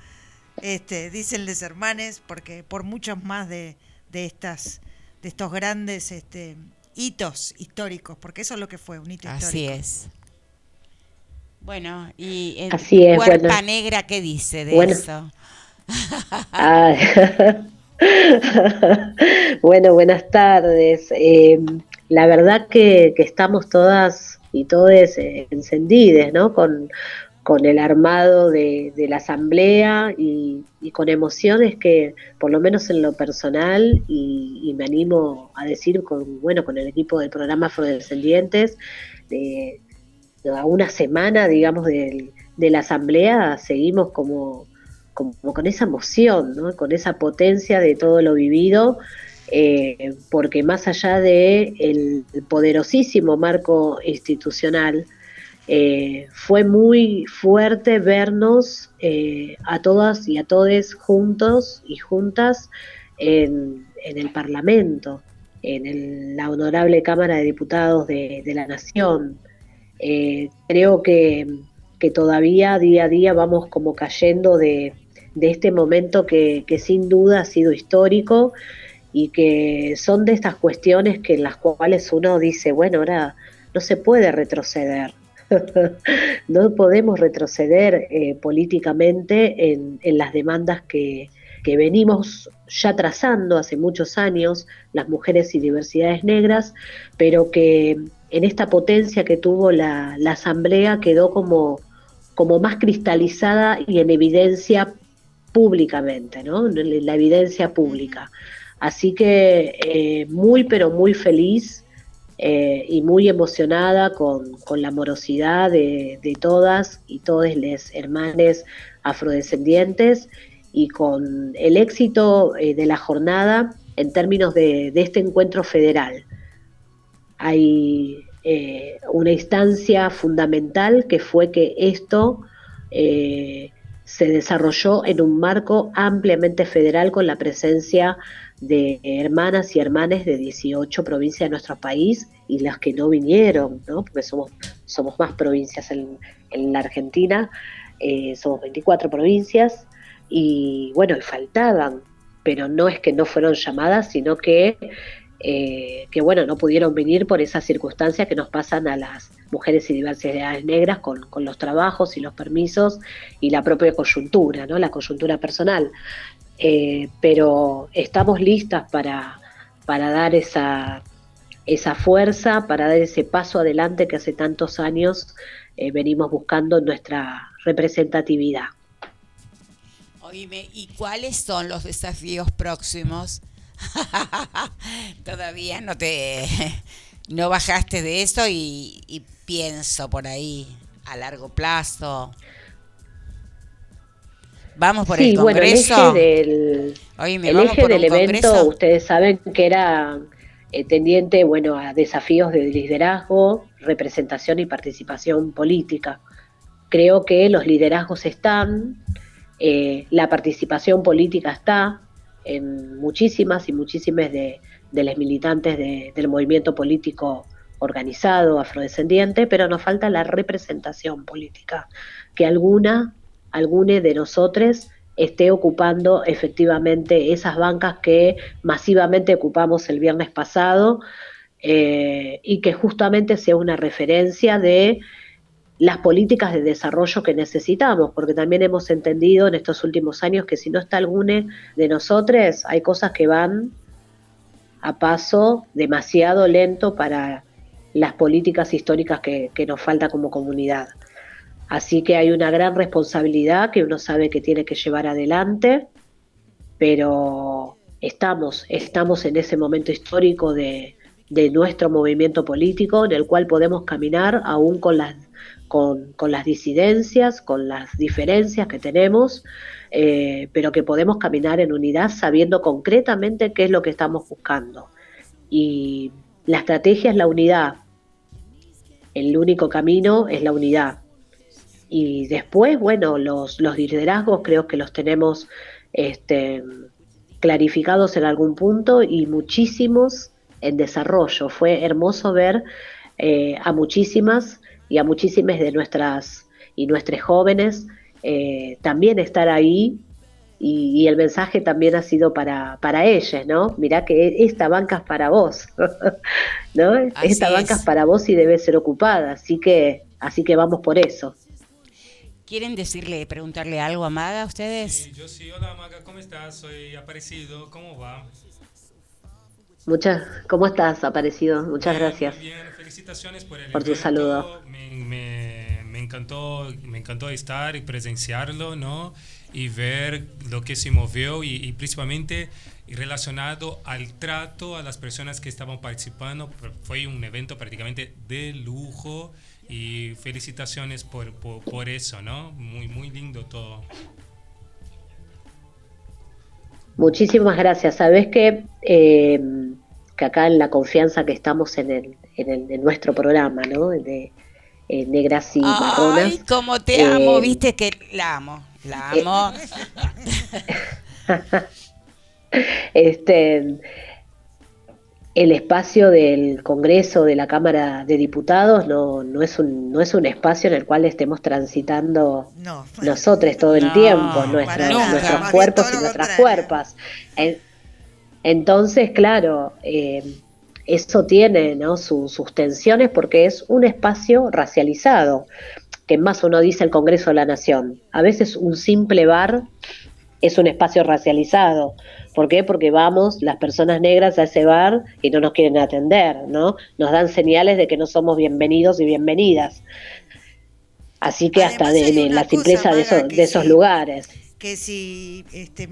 este, dicen los hermanes, porque por muchos más de, de estas de estos grandes este, hitos históricos, porque eso es lo que fue, un hito Así histórico. es. Bueno, y en Así es, Cuerpa bueno. Negra, ¿qué dice de Bueno. eso? Ah, *laughs* bueno, buenas tardes. Eh, la verdad que, que estamos todas y todes eh, encendidas, ¿no? Con, con el armado de, la asamblea y, con emociones que, por lo menos en lo personal, y, me animo a decir con, bueno, con el equipo del programa Afrodescendientes, de, a una semana, digamos, del- de la asamblea, seguimos como, como, con esa emoción, ¿no? con esa potencia de todo lo vivido, eh, porque más allá de el poderosísimo marco institucional, eh, fue muy fuerte vernos eh, a todas y a todos juntos y juntas en, el Parlamento, en la honorable Cámara de Diputados de, la Nación. Creo que, que todavía día a día vamos como cayendo de, este momento que sin duda ha sido histórico y que son de estas cuestiones que en las cuales uno dice, bueno, ahora no se puede retroceder. *laughs* no podemos retroceder eh, políticamente en, en las demandas que, que venimos ya trazando hace muchos años las mujeres y diversidades negras, pero que en esta potencia que tuvo la, la asamblea quedó como, como más cristalizada y en evidencia públicamente, ¿no? En La evidencia pública. Así que eh, muy, pero muy feliz eh, y muy emocionada con, la morosidad de, todas y todos los hermanos afrodescendientes y con el éxito eh, de la jornada en términos de, este encuentro federal. Hay una instancia fundamental que fue que esto se desarrolló en un marco ampliamente federal con la presencia hermanas y hermanes de 18 provincias de nuestro país y las que no vinieron, ¿no? porque somos, somos más provincias en, la Argentina, eh, somos 24 provincias y bueno, faltaban, pero no es que no fueron llamadas, sino que, eh, que bueno, no pudieron venir por esas circunstancias que nos pasan a las mujeres y diversidades negras con, con, los trabajos y los permisos y la propia coyuntura, ¿no? la coyuntura personal. Eh, pero estamos listas para, para dar esa, esa fuerza, para dar ese paso adelante que hace tantos años eh, venimos buscando en nuestra representatividad. Oíme, ¿y cuáles son los desafíos próximos? *laughs* Todavía no te no bajaste de eso y, y pienso por ahí a largo plazo. Vamos por el Congreso. el eje del, el eje del evento, ustedes saben que era eh, tendiente bueno, a desafíos de liderazgo, representación y participación política. Creo que los liderazgos están, eh, la participación política está en muchísimas y muchísimas de, de los militantes del movimiento político organizado, afrodescendiente, pero nos falta la representación política, que alguna alguno de nosotros esté ocupando efectivamente esas bancas que masivamente ocupamos el viernes pasado eh, y que justamente sea una referencia de las políticas de desarrollo que necesitamos, porque también hemos entendido en estos últimos años que si no está alguno de nosotros, hay cosas que van a paso demasiado lento para las políticas históricas que nos falta como comunidad. Así que hay una gran responsabilidad que uno sabe que tiene que llevar adelante, pero estamos, estamos en ese momento histórico de, nuestro movimiento político en el cual podemos caminar aún con las, con, las disidencias, con las diferencias que tenemos, eh, pero que podemos caminar en unidad sabiendo concretamente qué es lo que estamos buscando. Y la estrategia es la unidad. El único camino es la unidad y después, bueno, los, los liderazgos creo que los tenemos este, clarificados en algún punto y muchísimos en desarrollo. Fue hermoso ver eh, a muchísimas y a muchísimas de nuestras y nuestros jóvenes eh, también estar ahí y, el mensaje también ha sido para, para ellas, ¿no? Mirá que esta banca es para vos, *laughs* ¿no? esta banca es para vos y debe ser ocupada, así que, así que vamos por eso. ¿Quieren decirle, preguntarle algo a Maga ustedes? Sí, yo sí. Hola Maga, ¿cómo estás? Soy Aparecido. ¿Cómo va? Muchas, ¿Cómo estás, Aparecido? Muchas gracias. bien, felicitaciones por el por tu saludo. Me, me, encantó, me encantó estar y presenciarlo, ¿no? Y ver lo que se movió y, y principalmente relacionado al trato a las personas que estaban participando. Fue un evento prácticamente de lujo y felicitaciones por, por, eso, ¿no? Muy, muy lindo todo. Muchísimas gracias. Sabes que, eh, que acá en la confianza que estamos en, el, en, el, nuestro programa, ¿no? De eh, Negras y Marronas. Ay, como te amo, eh, viste que la amo, la amo. *laughs* este el espacio del Congreso, de la Cámara de Diputados, no, no, es, un, no es un espacio en el cual estemos transitando nosotros todo el tiempo, nuestros cuerpos y nuestras cuerpas. Entonces, claro, eh, eso tiene ¿no? sus tensiones porque es un espacio racializado, que más uno dice el Congreso de la Nación. A veces un simple bar es un espacio racializado ¿Por qué? Porque vamos las personas negras a ese bar y no nos quieren atender, ¿no? Nos dan señales de que no somos bienvenidos y bienvenidas. Así que hasta de, la simpleza de, esos, lugares. Que si este,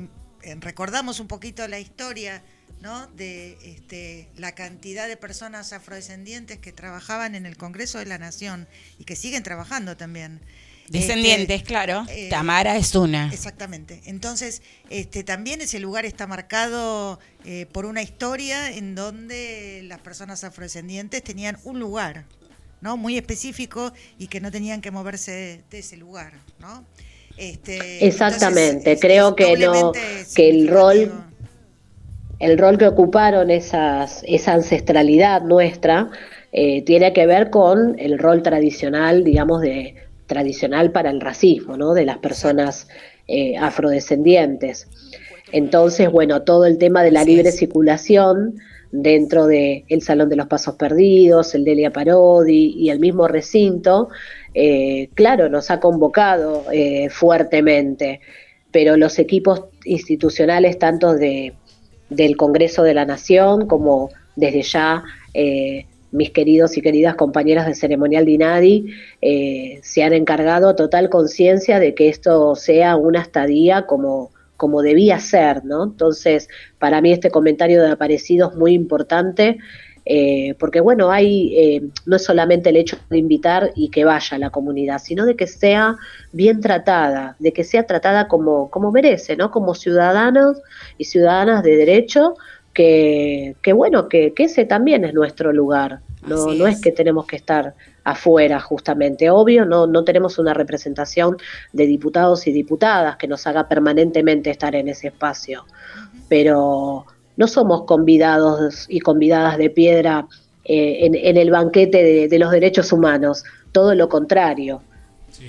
recordamos un poquito la historia ¿no? de este, la cantidad de personas afrodescendientes que trabajaban en el Congreso de la Nación y que siguen trabajando también. Descendientes, Este, claro. eh, Tamara es una. Exactamente. Entonces, este, también ese lugar está marcado eh, por una historia en donde las personas afrodescendientes tenían un lugar, ¿no? Muy específico y que no tenían que moverse de, de ese lugar, ¿no? Este, Exactamente, entonces, creo es que no, que el rol, el rol que ocuparon esas, esa ancestralidad nuestra eh, tiene que ver con el rol tradicional, digamos, de tradicional para el racismo, ¿no? De las personas eh, afrodescendientes. Entonces, bueno, todo el tema de la libre circulación dentro del el Salón de los Pasos Perdidos, el Delia Parodi y el mismo recinto, eh, claro, nos ha convocado eh, fuertemente, pero los equipos institucionales, tanto de, del Congreso de la Nación como desde ya eh, mis queridos y queridas compañeras de ceremonial de INADI, eh, se han encargado a total conciencia de que esto sea una estadía como, como debía ser, ¿no? Entonces, para mí este comentario de Aparecido es muy importante, eh, porque bueno, hay, eh, no es solamente el hecho de invitar y que vaya a la comunidad, sino de que sea bien tratada, de que sea tratada como, como merece, ¿no? Como ciudadanos y ciudadanas de derecho, que, que bueno, que, que ese también es nuestro lugar, no, Así no es es. que tenemos que estar afuera justamente, obvio, no, no tenemos una representación de diputados y diputadas que nos haga permanentemente estar en ese espacio, pero no somos convidados y convidadas de piedra eh, en, en el banquete de, de los derechos humanos, todo lo contrario.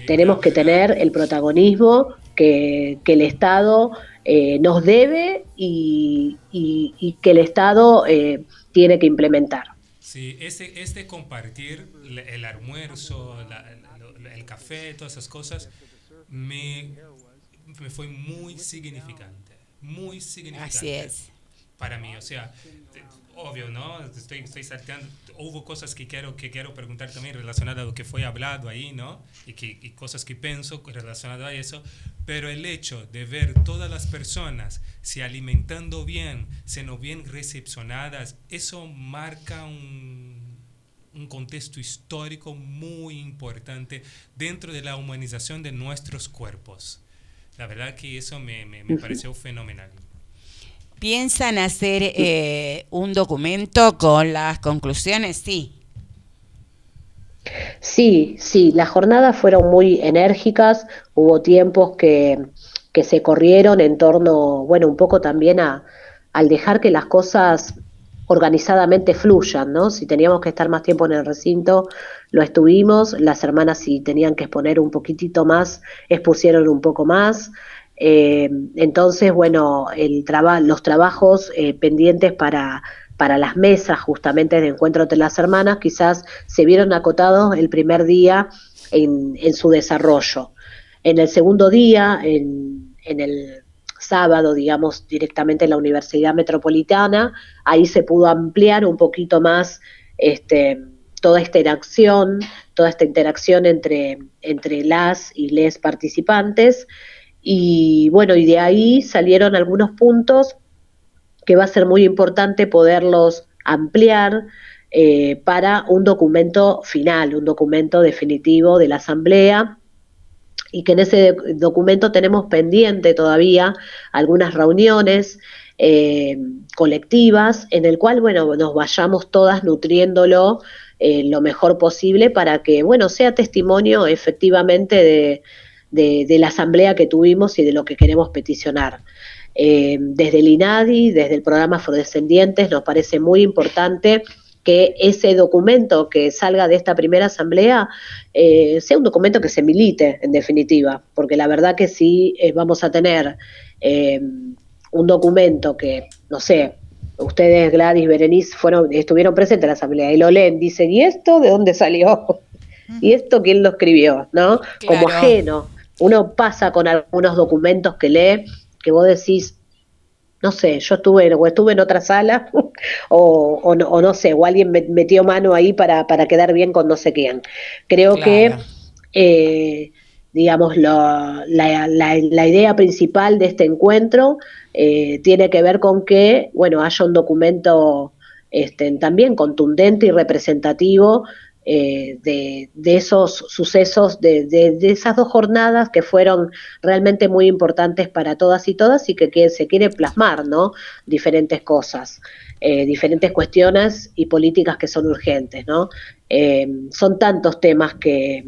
Tenemos que tener el protagonismo que, que el Estado eh, nos debe y, y- y que el Estado eh, tiene que implementar. Sí, este, este compartir el, el almuerzo, la- la- el café, todas esas cosas, me, me fue muy significante. Muy significante. Así es. Para mí, o sea, obvio, ¿no? Estoy, estoy salteando. Hubo cosas que quiero, que quiero preguntar también relacionadas a lo que fue hablado ahí, ¿no? Y, que, y cosas que pienso relacionadas a eso. Pero el hecho de ver todas las personas se alimentando bien, siendo bien recepcionadas, eso marca un, un contexto histórico muy importante dentro de la humanización de nuestros cuerpos. La verdad que eso me, me, me pareció fenomenal. ¿Piensan hacer eh, un documento con las conclusiones? Sí. Sí, sí, las jornadas fueron muy enérgicas, hubo tiempos que, que se corrieron en torno, bueno, un poco también a, al dejar que las cosas organizadamente fluyan, ¿no? Si teníamos que estar más tiempo en el recinto, lo estuvimos, las hermanas si tenían que exponer un poquitito más, expusieron un poco más, eh, entonces, bueno, el los trabajos eh, pendientes para, para las mesas justamente de encuentro entre las hermanas quizás se vieron acotados el primer día en, su desarrollo. En el segundo día, en, en el sábado, digamos, directamente en la Universidad Metropolitana, ahí se pudo ampliar un poquito más este, toda esta interacción, toda esta interacción entre, entre las y les participantes. Y bueno, y de ahí salieron algunos puntos que va a ser muy importante poderlos ampliar eh, para un documento final, un documento definitivo de la Asamblea. Y que en ese documento tenemos pendiente todavía algunas reuniones eh, colectivas en el cual, bueno, nos vayamos todas nutriéndolo eh, lo mejor posible para que, bueno, sea testimonio efectivamente de, de, de la asamblea que tuvimos y de lo que queremos peticionar. Eh, desde el INADI, desde el programa Afrodescendientes, nos parece muy importante que ese documento que salga de esta primera asamblea eh, sea un documento que se milite, en definitiva, porque la verdad que sí eh, vamos a tener eh, un documento que, no sé, ustedes, Gladys, Berenice, fueron, estuvieron presentes en la asamblea y lo leen, dicen, ¿y esto de dónde salió? *laughs* ¿Y esto quién lo escribió? ¿No? Como ajeno. Uno pasa con algunos documentos que lee que vos decís, no sé, yo estuve, o estuve en otra sala, *laughs* o, o, no, o no sé, o alguien me- metió mano ahí para, para quedar bien con no sé quién. Creo Claro. que eh, digamos, la, la, idea principal de este encuentro eh, tiene que ver con que, bueno, haya un documento este, también contundente y representativo eh, de, esos sucesos, de, esas dos jornadas que fueron realmente muy importantes para todas y todas y que, se quiere plasmar, ¿no? Diferentes cosas, eh, diferentes cuestiones y políticas que son urgentes, ¿no? son tantos temas que,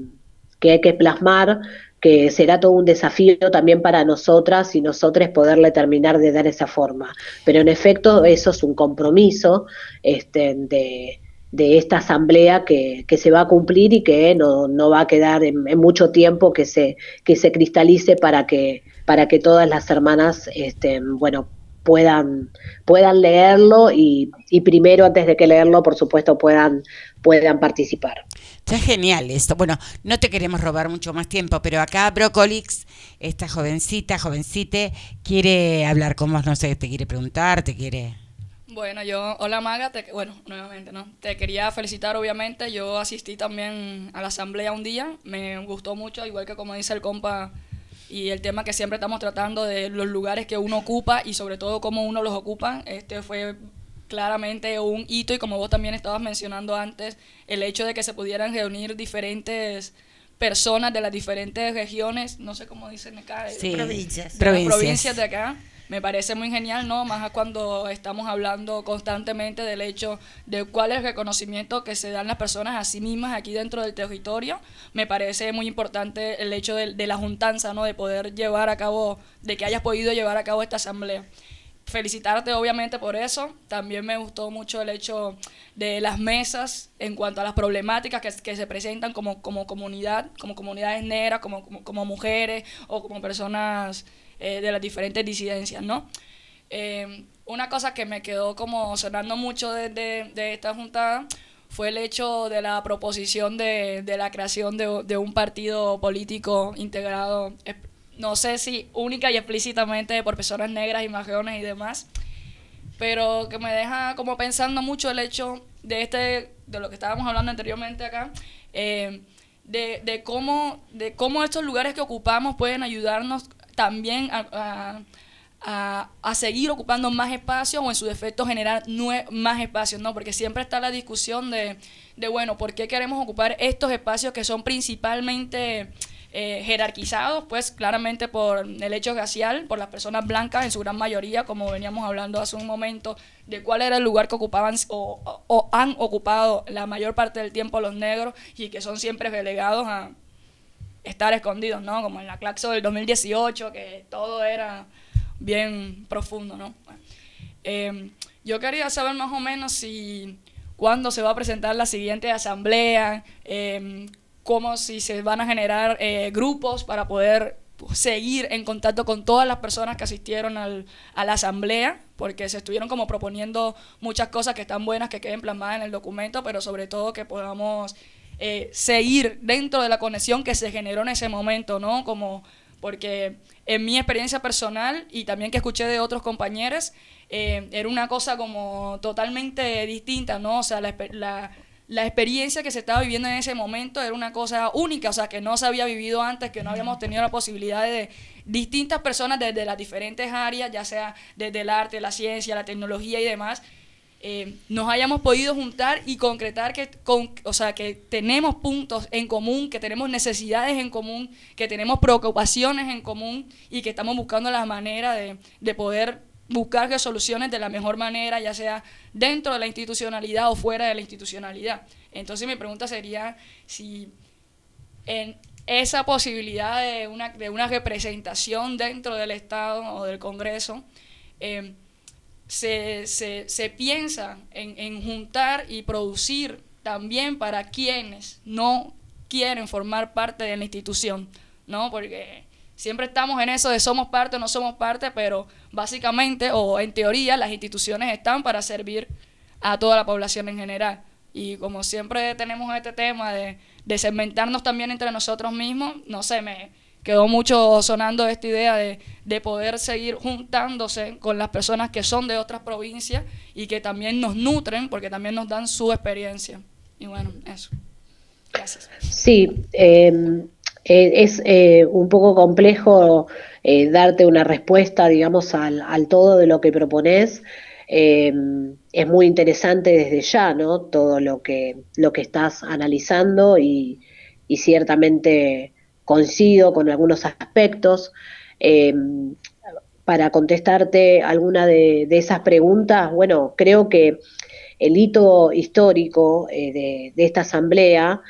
que hay que plasmar, que será todo un desafío también para nosotras y nosotros poderle terminar de dar esa forma. Pero en efecto, eso es un compromiso este, de, de esta asamblea que, que, se va a cumplir y que no, no va a quedar en, mucho tiempo que se, que se cristalice para que, para que todas las hermanas este, bueno, puedan, puedan leerlo y, y primero, antes de que leerlo, por supuesto, puedan, puedan participar. Está genial esto. Bueno, no te queremos robar mucho más tiempo, pero acá Brocolix, esta jovencita, jovencite, quiere hablar con vos, no sé, te quiere preguntar, te quiere... Bueno, yo, hola Maga, bueno, nuevamente, ¿no? Te quería felicitar, obviamente, yo asistí también a la asamblea un día, me gustó mucho, igual que como dice el compa, y el tema que siempre estamos tratando de los lugares que uno ocupa y sobre todo cómo uno los ocupa, este fue claramente un hito y como vos también estabas mencionando antes, el hecho de que se pudieran reunir diferentes personas de las diferentes regiones, no sé cómo dicen acá, sí, provincias. provincias de acá. Me parece muy genial, ¿no? Más cuando estamos hablando constantemente del hecho de cuál es el reconocimiento que se dan las personas a sí mismas aquí dentro del territorio. Me parece muy importante el hecho de, de la juntanza, ¿no? De poder llevar a cabo, de que hayas podido llevar a cabo esta asamblea felicitarte obviamente por eso. También me gustó mucho el hecho de las mesas en cuanto a las problemáticas que, que se presentan como, como comunidad, como comunidades negras, como, como, mujeres o como personas eh, de las diferentes disidencias, ¿no? Eh, una cosa que me quedó como sonando mucho de, de, esta juntada fue el hecho de la proposición de, de la creación de, de, un partido político integrado no sé si única y explícitamente por personas negras y majones y demás, pero que me deja como pensando mucho el hecho de este, de lo que estábamos hablando anteriormente acá, eh, de, de, cómo, de cómo estos lugares que ocupamos pueden ayudarnos también a, a, a, seguir ocupando más espacio o en su defecto generar más espacios, ¿no? Porque siempre está la discusión de, de, bueno, ¿por qué queremos ocupar estos espacios que son principalmente eh, jerarquizados, pues claramente por el hecho racial, por las personas blancas en su gran mayoría, como veníamos hablando hace un momento, de cuál era el lugar que ocupaban o, han ocupado la mayor parte del tiempo los negros y que son siempre relegados a estar escondidos, ¿no? Como en la Claxo del 2018, que todo era bien profundo, ¿no? Eh, yo quería saber más o menos si cuándo se va a presentar la siguiente asamblea, eh, como si se van a generar eh, grupos para poder seguir en contacto con todas las personas que asistieron al, a la asamblea, porque se estuvieron como proponiendo muchas cosas que están buenas, que queden plasmadas en el documento, pero sobre todo que podamos eh, seguir dentro de la conexión que se generó en ese momento, ¿no? Como, porque en mi experiencia personal y también que escuché de otros compañeros, eh, era una cosa como totalmente distinta, ¿no? O sea, la, la la experiencia que se estaba viviendo en ese momento era una cosa única, o sea, que no se había vivido antes, que no habíamos tenido la posibilidad de distintas personas desde las diferentes áreas, ya sea desde el arte, la ciencia, la tecnología y demás, eh, nos hayamos podido juntar y concretar que, con, o sea, que tenemos puntos en común, que tenemos necesidades en común, que tenemos preocupaciones en común y que estamos buscando la manera de, de poder buscar soluciones de la mejor manera, ya sea dentro de la institucionalidad o fuera de la institucionalidad. Entonces mi pregunta sería si en esa posibilidad de una, de una representación dentro del Estado o del Congreso, em, se, se, piensa en, en juntar y producir también para quienes no quieren formar parte de la institución, ¿no? Porque siempre estamos en eso de somos parte o no somos parte, pero básicamente o en teoría las instituciones están para servir a toda la población en general. Y como siempre tenemos este tema de, de también entre nosotros mismos, no sé, me quedó mucho sonando esta idea de, de poder seguir juntándose con las personas que son de otras provincias y que también nos nutren porque también nos dan su experiencia. Y bueno, eso. Gracias. Sí, eh, eh, es eh, un poco complejo eh, darte una respuesta, digamos, al, al, todo de lo que propones. es muy interesante desde ya, ¿no? Todo lo que, lo que estás analizando y, y ciertamente coincido con algunos aspectos. para contestarte alguna de, esas preguntas, bueno, creo que el hito histórico de, de, esta asamblea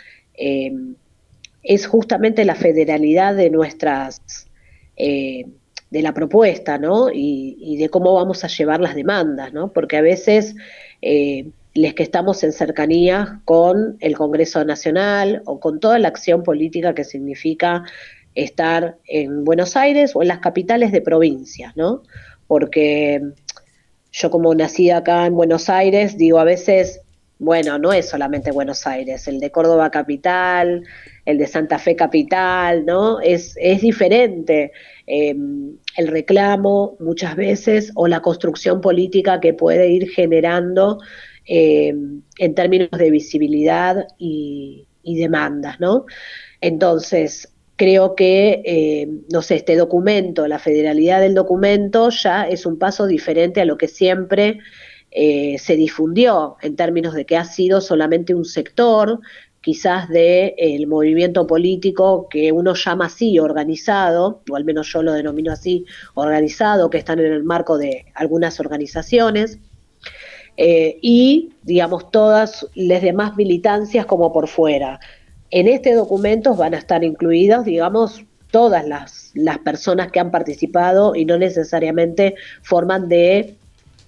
es justamente la federalidad de nuestras, eh, de la propuesta, ¿no? Y, de cómo vamos a llevar las demandas, ¿no? Porque a veces eh, les que estamos en cercanía con el Congreso Nacional o con toda la acción política que significa estar en Buenos Aires o en las capitales de provincias, ¿no? Porque yo como nací acá en Buenos Aires, digo a veces, bueno, no es solamente Buenos Aires, el de Córdoba capital, el de Santa Fe Capital, ¿no? Es, es diferente em, el reclamo muchas veces o la construcción política que puede ir generando em, en términos de visibilidad y, demandas, ¿no? Entonces, creo que, em, no sé, este documento, la federalidad del documento ya es un paso diferente a lo que siempre eh, se difundió en términos de que ha sido solamente un sector quizás del el movimiento político que uno llama así organizado, o al menos yo lo denomino así, organizado, que están en el marco de algunas organizaciones, eh, y digamos todas las demás militancias como por fuera. En este documento van a estar incluidas, digamos, todas las, las personas que han participado y no necesariamente forman de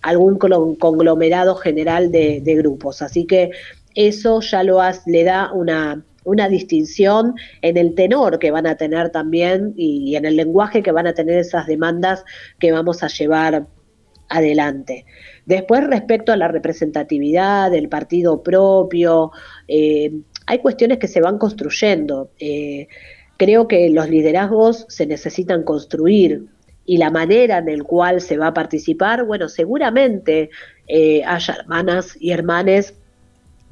algún conglomerado general de, grupos. Así que eso ya lo le da una, una distinción en el tenor que van a tener también y, en el lenguaje que van a tener esas demandas que vamos a llevar adelante. Después, respecto a la representatividad del partido propio, eh, hay cuestiones que se van construyendo. Eh, creo que los liderazgos se necesitan construir y la manera en la cual se va a participar, bueno, seguramente eh, haya hermanas y hermanes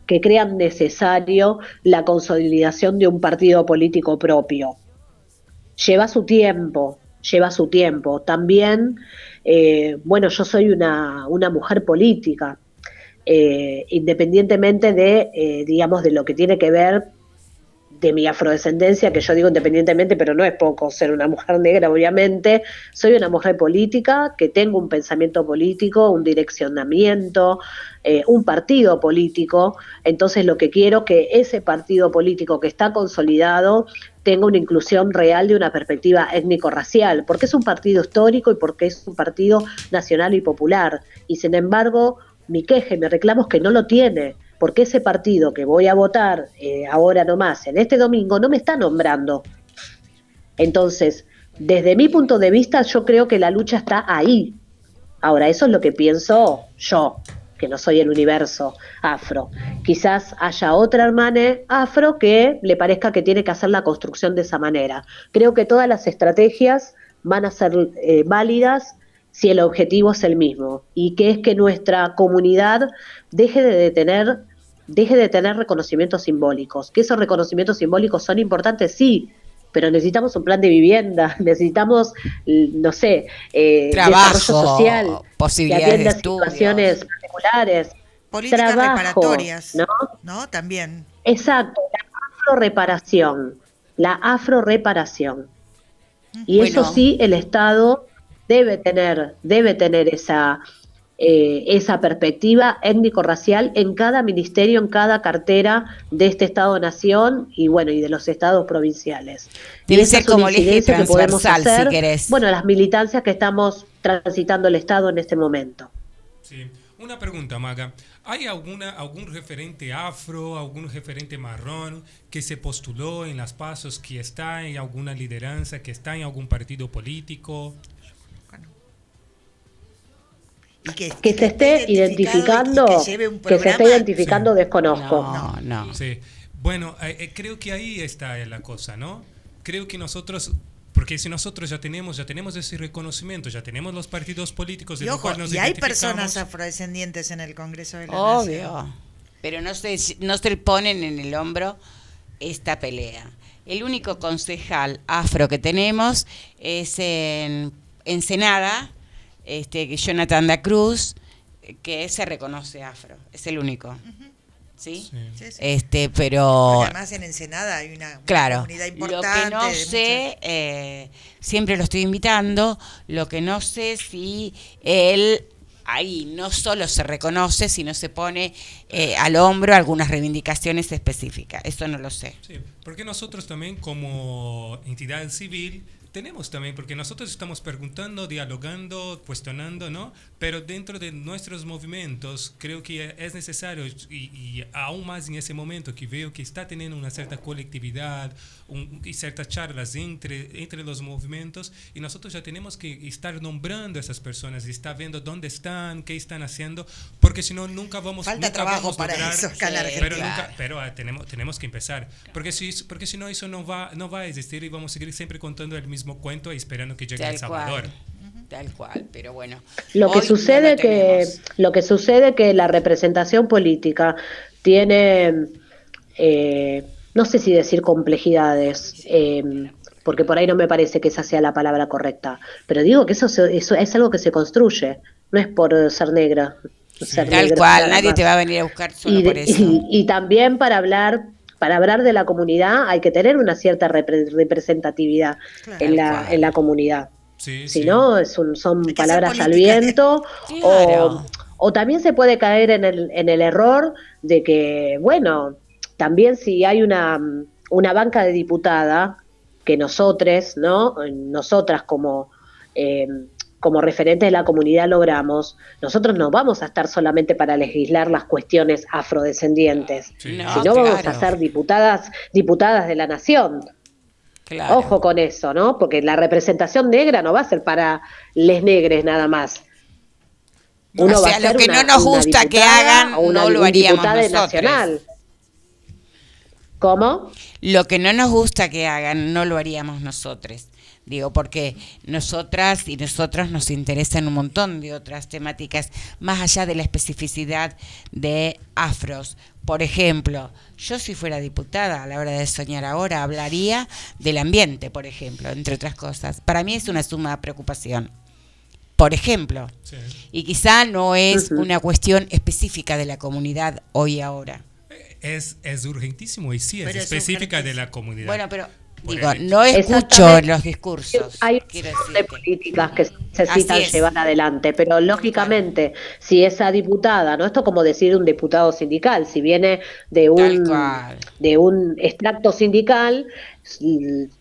que crean necesario la consolidación de un partido político propio. Lleva su tiempo, lleva su tiempo. También, eh, bueno, yo soy una, una mujer política, eh, independientemente de, eh, digamos, de lo que tiene que ver de mi afrodescendencia, que yo digo independientemente, pero no es poco ser una mujer negra, obviamente, soy una mujer política, que tengo un pensamiento político, un direccionamiento, eh, un partido político, entonces lo que quiero que ese partido político que está consolidado tenga una inclusión real de una perspectiva étnico-racial, porque es un partido histórico y porque es un partido nacional y popular, y sin embargo mi queje, mi reclamo es que no lo tiene, porque ese partido que voy a votar eh, ahora nomás, en este domingo, no me está nombrando. Entonces, desde mi punto de vista, yo creo que la lucha está ahí. Ahora, eso es lo que pienso yo, que no soy el universo afro. Quizás haya otra hermana afro que le parezca que tiene que hacer la construcción de esa manera. Creo que todas las estrategias van a ser eh, válidas si el objetivo es el mismo y que es que nuestra comunidad deje de tener deje de tener reconocimientos simbólicos. Que esos reconocimientos simbólicos son importantes, sí, pero necesitamos un plan de vivienda, *laughs* necesitamos, no sé, eh, trabajo, social, posibilidades de situaciones particulares, políticas reparatorias, ¿no? ¿no? También. Exacto, la afroreparación, la afroreparación. Y eso sí, el Estado debe tener, debe tener esa, eh, esa perspectiva étnico-racial en cada ministerio, en cada cartera de este Estado-nación y bueno, y de los estados provinciales. Debe ser como el eje transversal, si querés. Bueno, las militancias que estamos transitando el Estado en este momento. Sí. Una pregunta, Maga. ¿Hay alguna, algún referente afro, algún referente marrón que se postuló en las pasos, que está en alguna lideranza, que está en algún partido político? Que, se esté identificando, que, se esté identificando desconozco. No, no. Sí. Bueno, eh, eh, creo que ahí está la cosa, ¿no? Creo que nosotros porque si nosotros ya tenemos ya tenemos ese reconocimiento, ya tenemos los partidos políticos de y, ojo, y hay personas afrodescendientes en el Congreso de la Obvio. Pero no se, no se ponen en el hombro esta pelea. el único concejal afro que tenemos es en Ensenada, este, Jonathan da Cruz, que se reconoce afro, es el único. ¿Sí? Sí, sí. Este, pero Porque además en Ensenada hay una, Claro, comunidad lo importante. que no sé, eh, siempre lo estoy invitando, lo que no sé si él ahí no solo se reconoce, sino se pone eh, al hombro algunas reivindicaciones específicas. Eso no lo sé. Sí, porque nosotros también como entidad civil tenemos también, porque nosotros estamos preguntando, dialogando, cuestionando, ¿no? Pero dentro de nuestros movimientos creo que es necesario, y, y aún más en ese momento que veo que está teniendo una cierta colectividad un- y ciertas charlas entre, entre los movimientos, y nosotros ya tenemos que estar nombrando a esas personas estar viendo dónde están, qué están haciendo, porque si no, nunca vamos Falta nunca trabajo vamos a para lograr- eso en la pero, nunca- pero ah, tenemos, tenemos que empezar. Porque si, porque si no, eso no va, no va a existir y vamos a seguir siempre contando el mismo cuento y esperando que llegue El Tal Salvador. cual. Tal cual, pero bueno. Lo que no sucede lo que lo que sucede que la representación política tiene eh, no sé si decir complejidades eh, porque por ahí no me parece que esa sea la palabra correcta pero digo que eso, se- eso es algo que se construye no es por ser negra ser Tal negra cual, nadie más. te va a venir a buscar solo y, por eso. *laughs* y- y también para hablar para hablar de la comunidad hay que tener una cierta repre- representatividad Claro. en la en la comunidad Sí, si sí. no, es un- son Hay palabras al viento. *laughs* Claro. O, o también se puede caer en el, en el error de que, bueno, también si hay una, una banca de diputada, que nosotros, ¿no? Nosotras como, eh, como referentes de la comunidad logramos, nosotros no vamos a estar solamente para legislar las cuestiones afrodescendientes, Sí. No, sino vamos a ser diputadas, diputadas de la nación. Claro. Ojo con eso, ¿no? Porque la representación negra no va a ser para les negres nada más. O va sea, a lo que una- no nos gusta que hagan, o una no lo haríamos nosotros. nacional. ¿Cómo? Lo que no nos gusta que hagan, no lo haríamos nosotros. Digo, porque nosotras y nosotros nos interesan un montón de otras temáticas, más allá de la especificidad de afros. Por ejemplo, yo si fuera diputada, a la hora de soñar ahora, hablaría del ambiente, por ejemplo, entre otras cosas. Para mí es una suma preocupación. Por ejemplo, Sí. y quizá no es una cuestión específica de la comunidad hoy y ahora. Es, es urgentísimo y sí, es Pero es específica de la comunidad. Bueno, pero digo, no escucho los discursos. Hay un montón de políticas que se necesitan llevar adelante, pero lógicamente, si esa diputada, ¿no? Esto es como decir un diputado sindical, si viene de un, de un extracto sindical,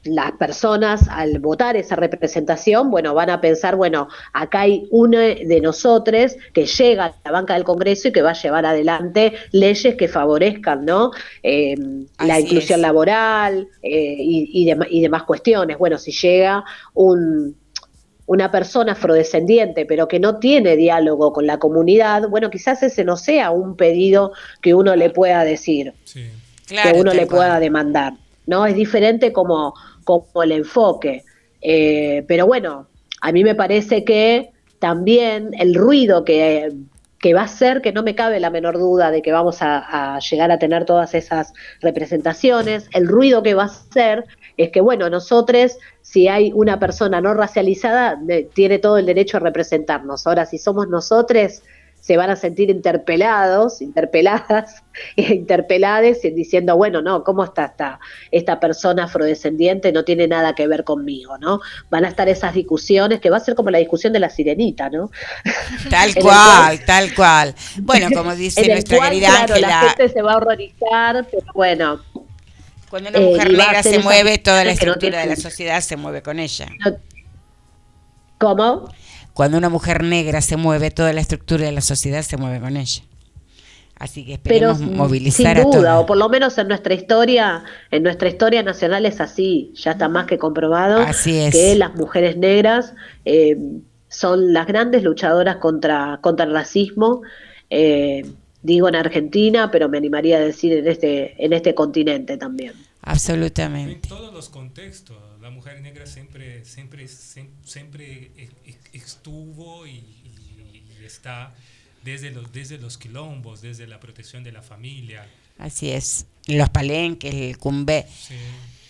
las personas al votar esa representación, bueno, van a pensar, bueno, acá hay uno de nosotros que llega a la banca del Congreso y que va a llevar adelante leyes que favorezcan, ¿no? Eh, la inclusión es. laboral eh, y, y, y demás cuestiones. Bueno, si llega un una persona afrodescendiente, pero que no tiene diálogo con la comunidad, bueno, quizás ese no sea un pedido que uno le pueda decir Sí. Claro, que uno le cual. pueda demandar, ¿no? Es diferente como, como el enfoque. Eh, pero bueno, a mí me parece que también el ruido que, que va a ser, que no me cabe la menor duda de que vamos a, a llegar a tener todas esas representaciones, el ruido que va a ser es que, bueno, nosotros, si hay una persona no racializada, tiene todo el derecho a representarnos. Ahora, si somos nosotros, se van a sentir interpelados, interpeladas, *laughs* interpelades, diciendo, bueno, no, ¿cómo está esta, esta persona afrodescendiente? No tiene nada que ver conmigo, ¿no? Van a estar esas discusiones, que va a ser como la discusión de la sirenita, ¿no? *laughs* Tal cual, tal cual. Bueno, como *laughs* dice nuestra cual, querida claro, la gente se va a horrorizar, pero bueno, cuando una eh, mujer a negra se mueve, toda la no estructura de la sociedad se mueve con ella. ¿cómo? Cuando una mujer negra se mueve, toda la estructura de la sociedad se mueve con ella. Así que pero esperemos movilizar sin a duda, todos. o por lo menos en nuestra historia, en nuestra historia nacional es así, ya está más que comprobado Así es. que las mujeres negras eh, son las grandes luchadoras contra, contra el racismo, eh, digo en Argentina, pero me animaría a decir en este, en este continente también. En Absolutamente. todos los contextos, la mujer negra siempre, siempre, siem- siempre estuvo y, y- y está desde los, desde los quilombos, desde la protección de la familia. Así es. Los palenques, el cumbé. Sí.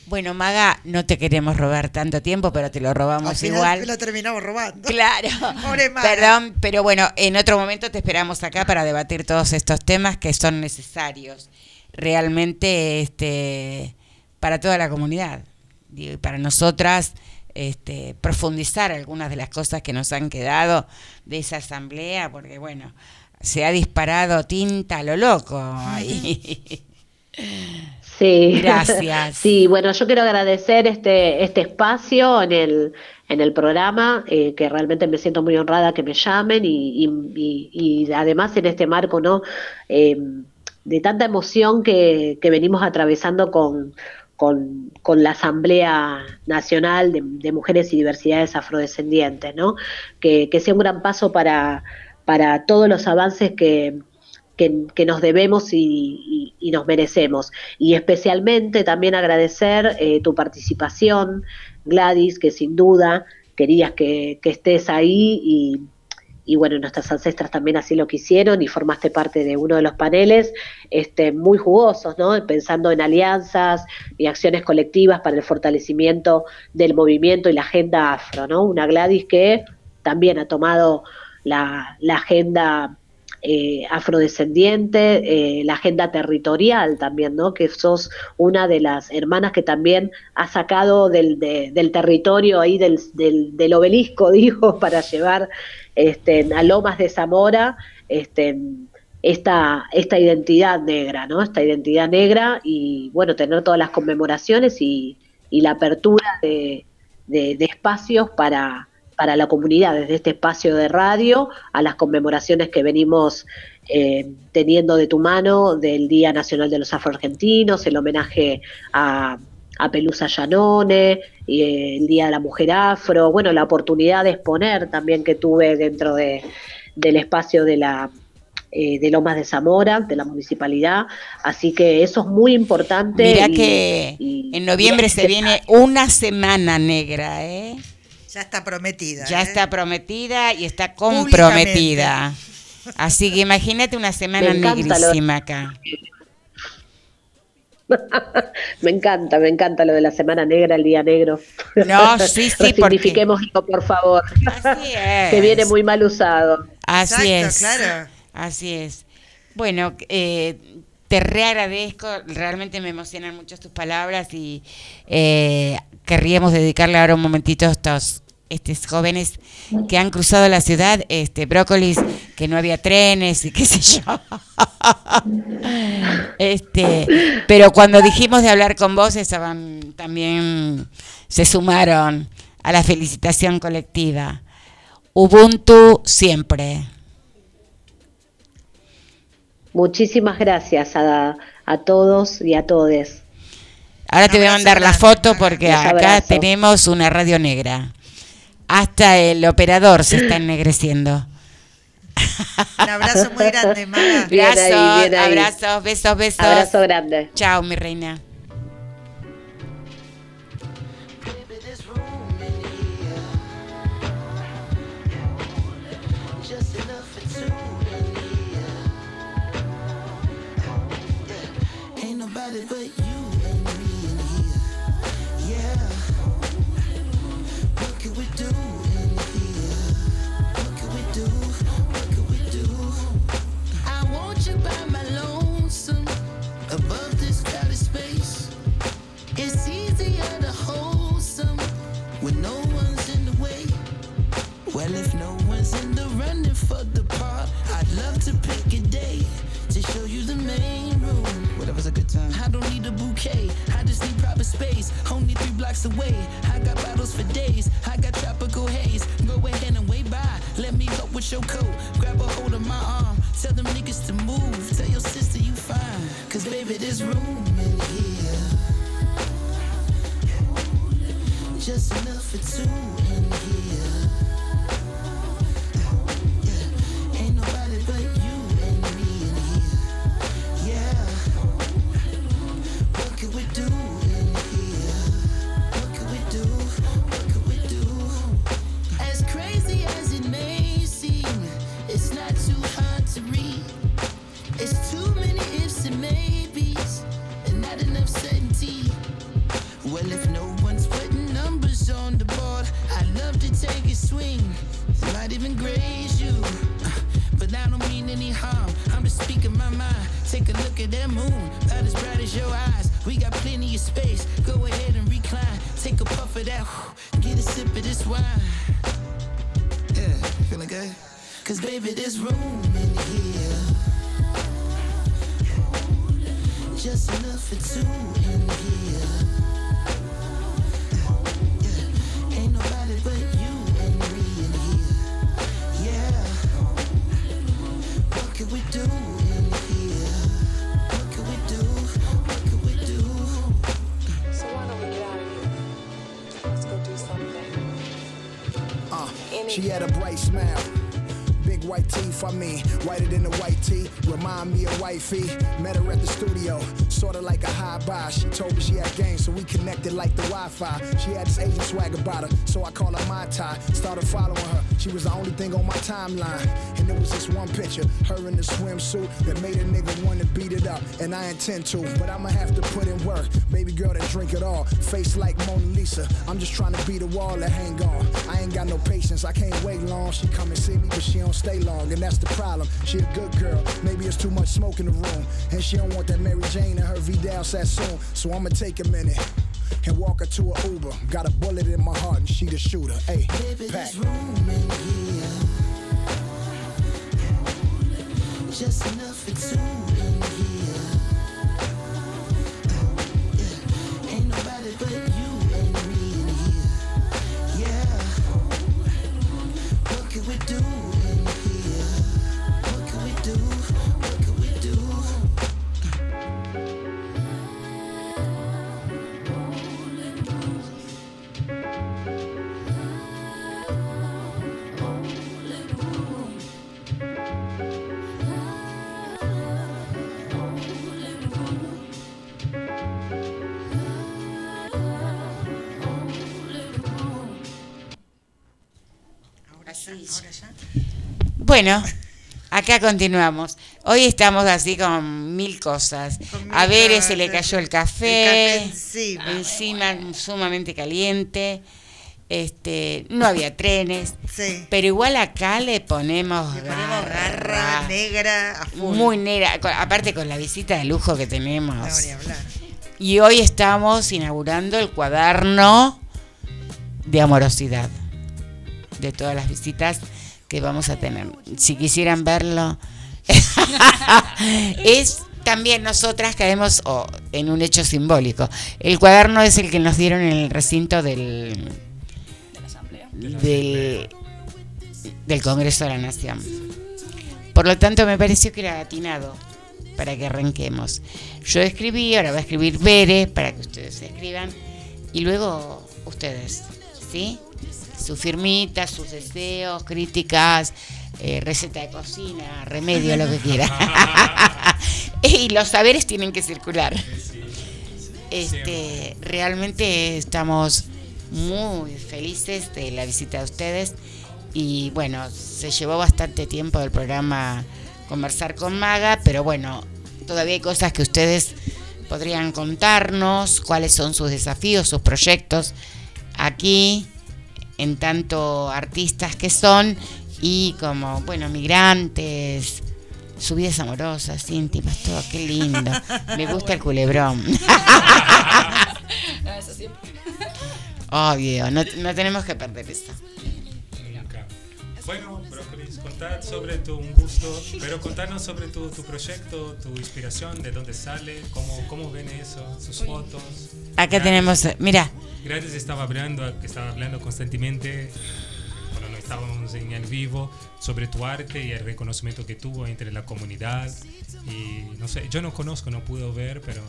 Bueno, Maga, no te queremos robar tanto tiempo, pero te lo robamos Al final igual. lo terminamos robando. Claro. *laughs* Pobre Maga. Perdón, pero bueno, en otro momento te esperamos acá para debatir todos estos temas que son necesarios realmente este, para toda la comunidad. Digo, y para nosotras este, profundizar algunas de las cosas que nos han quedado de esa asamblea, porque bueno, se ha disparado tinta a lo loco ahí. Sí. Gracias. Sí, bueno, yo quiero agradecer este, este espacio en el, en el programa, eh, que realmente me siento muy honrada que me llamen y, y, y- y además en este marco, ¿no? Eh, de tanta emoción que, que venimos atravesando con, con, con la Asamblea Nacional de, Mujeres y Diversidades Afrodescendientes, ¿no? Que, que sea un gran paso para, para todos los avances que, que, nos debemos y, y- y nos merecemos. Y especialmente también agradecer eh, tu participación, Gladys, que sin duda querías que, que estés ahí y, y bueno, nuestras ancestras también así lo quisieron y formaste parte de uno de los paneles este, muy jugosos, ¿no? Pensando en alianzas y acciones colectivas para el fortalecimiento del movimiento y la agenda afro, ¿no? Una Gladys que también ha tomado la, la agenda eh, afrodescendiente, eh, la agenda territorial también, ¿no? Que sos una de las hermanas que también ha sacado del, de- del territorio ahí del, del, del obelisco, *laughs* digo, para llevar este, a de Zamora este, esta, esta identidad negra, ¿no? Esta identidad negra y, bueno, tener todas las conmemoraciones y, la apertura de espacios para, para la comunidad, desde este espacio de radio a las conmemoraciones que venimos eh, teniendo de tu mano del Día Nacional de los Afroargentinos, el homenaje a, a Pelusa Llanone, y, eh, el Día de la Mujer Afro, bueno, la oportunidad de exponer también que tuve dentro de, del espacio de la eh, de Lomas de Zamora, de la municipalidad, así que eso es muy importante. Mirá y- que y- en noviembre se viene una semana negra, ¿eh? Ya está prometida. Ya ¿eh? está prometida y está comprometida. Así que imagínate una semana negrísima acá. *laughs* Me encanta, me encanta lo de la Semana Negra, el Día Negro. No, sí, *laughs* sí, porque- Resignifiquémoslo, por favor. Así es. *laughs* que viene muy mal usado. Así Exacto, es. claro. Así es. Bueno, eh, te reagradezco, realmente me emocionan mucho tus palabras y eh, querríamos dedicarle ahora un momentito a estos, estos jóvenes que han cruzado la ciudad, este brócolis, que no había trenes y qué sé yo. *laughs* este, pero cuando dijimos de hablar con vos, estaban también se sumaron a la felicitación colectiva. Ubuntu siempre. Muchísimas gracias a, a todos y a todes. Ahora te voy a mandar la foto porque acá tenemos una radio negra. Hasta el operador se está ennegreciendo. Un abrazo muy grande, Maga. Bien ahí, Abrazos, abrazos, besos, besos. Abrazo grande. Chao, mi reina. She had a bright smile. Big white teeth, I mean, whiter than the white tee. Remind me of wifey. Met her at the studio, sorta like a high buy. She told me she had game, so we connected like the Wi Fi. She had this Asian swag about her, so I call her my tie. Started following her, she was the only thing on my timeline. And it was this one picture, her in the swimsuit, that made a nigga wanna beat it up. And I intend to, but I'ma have to put in work. Baby girl that drink it all, face like Mona Lisa. I'm just trying to beat a wall that hang on. I ain't got no patience, I can't wait long. She come and see me, but she don't stay long, and that's the problem. She a good girl, maybe it's too much smoke in the room. And she don't want that Mary Jane and her Vidal Sassoon. So I'ma take a minute and walk her to a Uber. Got a bullet in my heart and she the shooter. Hey, pack. Bueno, acá continuamos. Hoy estamos así con mil cosas. Con A ver, se le cayó el café, El café encima. encima, sumamente caliente. Este, no había trenes, Sí. pero igual acá le ponemos, Le ponemos garra garra, negra a full. muy negra, con- aparte con la visita de lujo que tenemos. No, ni hablar. Y hoy estamos inaugurando el cuaderno de amorosidad de todas las visitas que vamos a tener. Si quisieran verlo, *laughs* es también nosotras caemos oh, en un hecho simbólico. El cuaderno es el que nos dieron en el recinto del, del, del Congreso de la Nación. Por lo tanto, me pareció que era atinado para que arranquemos. Yo escribí, ahora va a escribir Bere para que ustedes escriban y luego ustedes, ¿sí? Su firmita, sus deseos, críticas, eh, receta de cocina, remedio, lo que quiera. *laughs* y los saberes tienen que circular. Este, realmente estamos muy felices de la visita de ustedes y bueno, se llevó bastante tiempo del programa conversar con Maga, pero bueno, todavía hay cosas que ustedes podrían contarnos, cuáles son sus desafíos, sus proyectos aquí, en tanto artistas que son y como, bueno, migrantes, sus vidas amorosas, íntimas, todo, qué lindo. Me gusta el culebrón. *laughs* Obvio, no, no tenemos que perder eso. Bueno, Brócolis, contad sobre tu un gusto, pero contanos sobre tu, tu proyecto, tu inspiración, de dónde sale, cómo, cómo ven eso, sus fotos. Acá Gratis. tenemos, mira, Gratis estaba hablando, estaba hablando constantemente, cuando no estábamos en el vivo, sobre tu arte y el reconocimiento que tuvo entre la comunidad. Y no sé, yo no conozco, no puedo ver, pero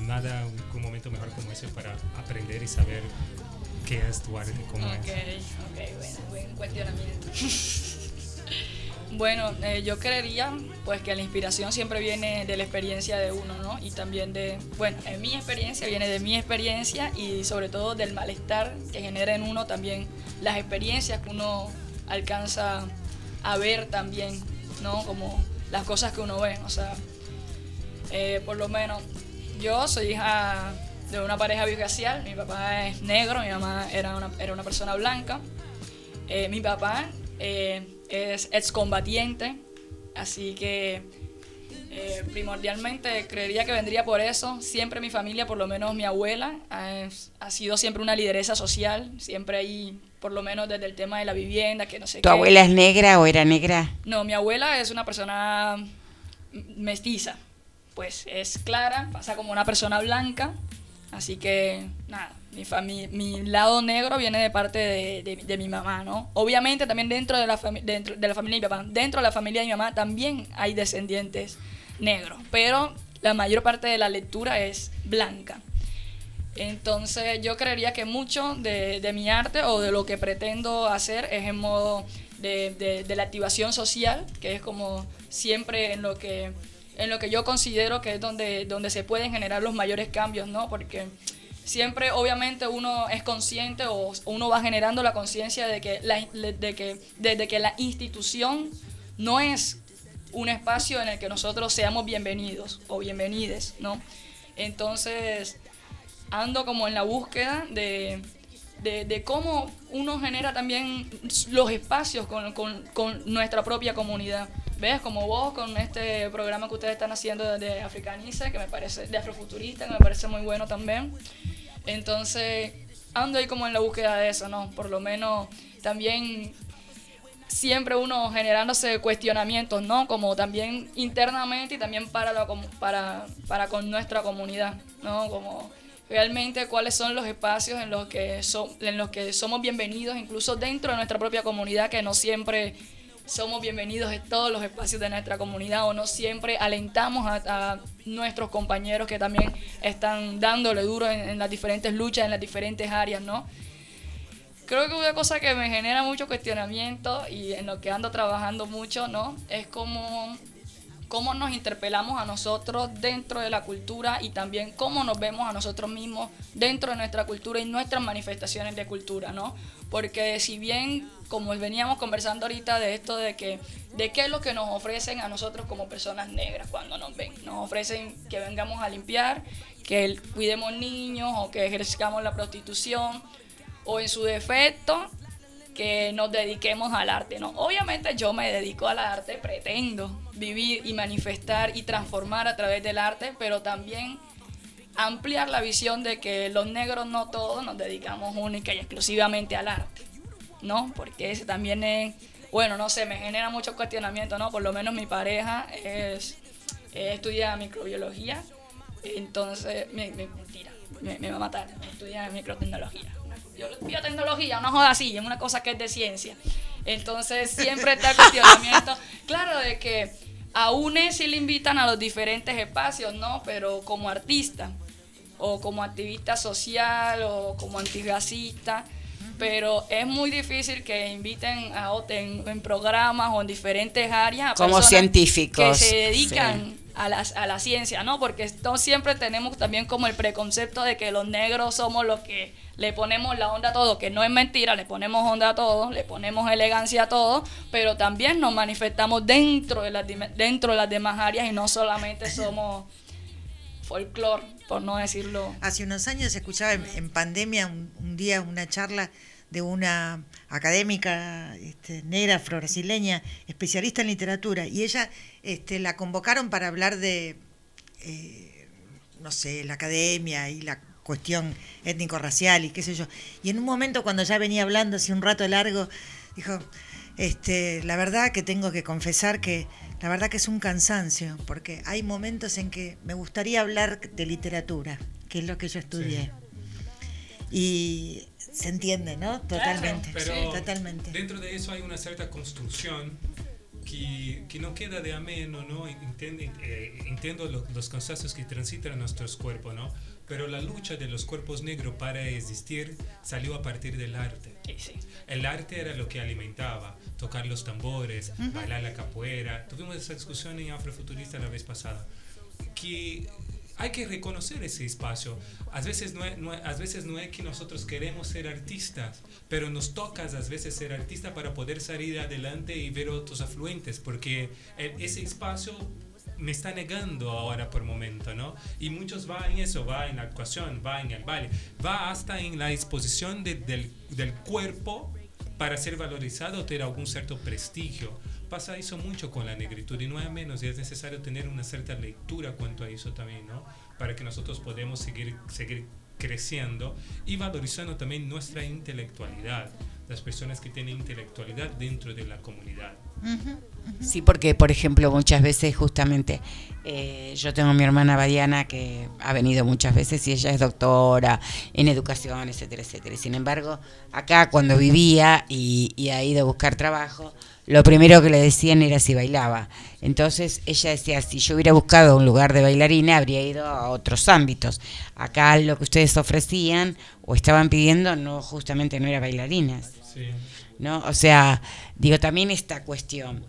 nada, un, un momento mejor como ese para aprender y saber qué es tu arte, cómo Ok, es. ok, bueno, buen cuestionamiento. *laughs* Bueno, eh, yo creería pues que la inspiración siempre viene de la experiencia de uno, ¿no? Y también de, bueno, en mi experiencia viene de mi experiencia y sobre todo del malestar que genera en uno también las experiencias que uno alcanza a ver también, ¿no? Como las cosas que uno ve, o sea, eh, por lo menos yo soy hija de una pareja birracial, mi papá es negro, mi mamá era una, era una persona blanca. Eh, mi papá eh, es excombatiente, así que eh, primordialmente creería que vendría por eso. Siempre mi familia, por lo menos mi abuela, ha, ha sido siempre una lideresa social, siempre ahí, por lo menos desde el tema de la vivienda, que no sé ¿Tu qué. abuela es negra o era negra? No, mi abuela es una persona mestiza, pues es clara, pasa como una persona blanca, así que nada, mi, fami- mi lado negro viene de parte de, de- de mi mamá, ¿no? Obviamente también dentro de, la dentro de la familia de mi papá, dentro de la familia de mi mamá también hay descendientes negros, pero la mayor parte de la lectura es blanca. Entonces yo creería que mucho de, de mi arte o de lo que pretendo hacer es en modo de- de la activación social, que es como siempre en lo que, en lo que yo considero que es donde, donde se pueden generar los mayores cambios, ¿no? Porque siempre obviamente uno es consciente o uno va generando la conciencia de que, la, de que que la institución no es un espacio en el que nosotros seamos bienvenidos o bienvenides, ¿no? Entonces, ando como en la búsqueda de, de, de cómo uno genera también los espacios con, con- con nuestra propia comunidad. ¿Ves? Como vos con este programa que ustedes están haciendo de Africanice, que me parece, de Afrofuturista, que me parece muy bueno también. Entonces, ando ahí como en la búsqueda de eso, ¿no? Por lo menos también siempre uno generándose cuestionamientos, ¿no? Como también internamente y también para, la, para, para con nuestra comunidad, ¿no? Como realmente cuáles son los espacios en los, que so- en los que somos bienvenidos, incluso dentro de nuestra propia comunidad, que no siempre somos bienvenidos en todos los espacios de nuestra comunidad o no siempre alentamos a, nuestros compañeros que también están dándole duro en, en las diferentes luchas, en las diferentes áreas, ¿no? Creo que una cosa que me genera mucho cuestionamiento y en lo que ando trabajando mucho, ¿no? Es como cómo nos interpelamos a nosotros dentro de la cultura y también cómo nos vemos a nosotros mismos dentro de nuestra cultura y nuestras manifestaciones de cultura, ¿no? Porque si bien, como veníamos conversando ahorita de esto de que, de qué es lo que nos ofrecen a nosotros como personas negras cuando nos ven, nos ofrecen que vengamos a limpiar, que cuidemos niños o que ejerzcamos la prostitución o en su defecto que nos dediquemos al arte, ¿no? Obviamente yo me dedico al arte, pretendo vivir y manifestar y transformar a través del arte, pero también ampliar la visión de que los negros no todos nos dedicamos única y exclusivamente al arte, ¿no? Porque ese también es, bueno, no sé, me genera mucho cuestionamiento, ¿no? Por lo menos mi pareja es, eh, estudia microbiología, entonces, me, me- mentira, me, va a matar, estudia microtecnología. Yo biotecnología, no joda así, es una cosa que es de ciencia. Entonces siempre está el cuestionamiento, *laughs* claro, de que a UNE sí le invitan a los diferentes espacios, ¿no? Pero como artista, o como activista social, o como antirracista, pero es muy difícil que inviten a en, en programas o en diferentes áreas a Como científicos, que se dedican sí. A, la, a la ciencia, ¿no? Porque esto siempre tenemos también como el preconcepto de que los negros somos los que le ponemos la onda a todo, que no es mentira, le ponemos onda a todo, le ponemos elegancia a todo, pero también nos manifestamos dentro de las, dentro de las demás áreas y no solamente *laughs* somos folclore, por no decirlo. Hace unos años escuchaba en, en pandemia un, un día una charla de una académica este, negra afro-brasileña, especialista en literatura, y ella este, la convocaron para hablar de, eh, no sé, la academia y la cuestión étnico-racial y qué sé yo. Y en un momento cuando ya venía hablando hace un rato largo, dijo, este, la verdad que tengo que confesar que la verdad que es un cansancio, porque hay momentos en que me gustaría hablar de literatura, que es lo que yo estudié. Y se entiende, ¿no? Totalmente. Pero totalmente. dentro de eso hay una cierta construcción que, que no queda de ameno, ¿no? Entiende- eh, entiendo lo- los cansacios que transitan nuestros cuerpos, ¿no? Pero la lucha de los cuerpos negros para existir salió a partir del arte. El arte era lo que alimentaba, tocar los tambores, Ujú. bailar la capoeira. Tuvimos esa discusión en Afrofuturista la vez pasada. Que hay que reconocer ese espacio. A veces no es, no a veces no es que nosotros queremos ser artistas, pero nos toca a veces ser artista para poder salir adelante y ver otros afluentes, porque ese espacio me está negando ahora por momento, ¿no? Y muchos va en eso, va en la actuación, va en el baile, va hasta en la exposición de- del, del cuerpo para ser valorizado tener algún cierto prestigio. Pasa eso mucho con la negritud y no es menos, y es necesario tener una cierta lectura cuanto a eso también, ¿no? Para que nosotros podamos seguir, seguir creciendo y valorizando también nuestra intelectualidad, las personas que tienen intelectualidad dentro de la comunidad. Sí, porque por ejemplo muchas veces justamente eh, yo tengo a mi hermana Badiana que ha venido muchas veces y ella es doctora en educación, etcétera, etcétera. Sin embargo, acá cuando vivía y, y ha ido a buscar trabajo, lo primero que le decían era si bailaba. Entonces ella decía, si yo hubiera buscado un lugar de bailarina, habría ido a otros ámbitos. Acá lo que ustedes ofrecían o estaban pidiendo no justamente no era bailarinas. Sí. ¿no? O sea, digo, también esta cuestión.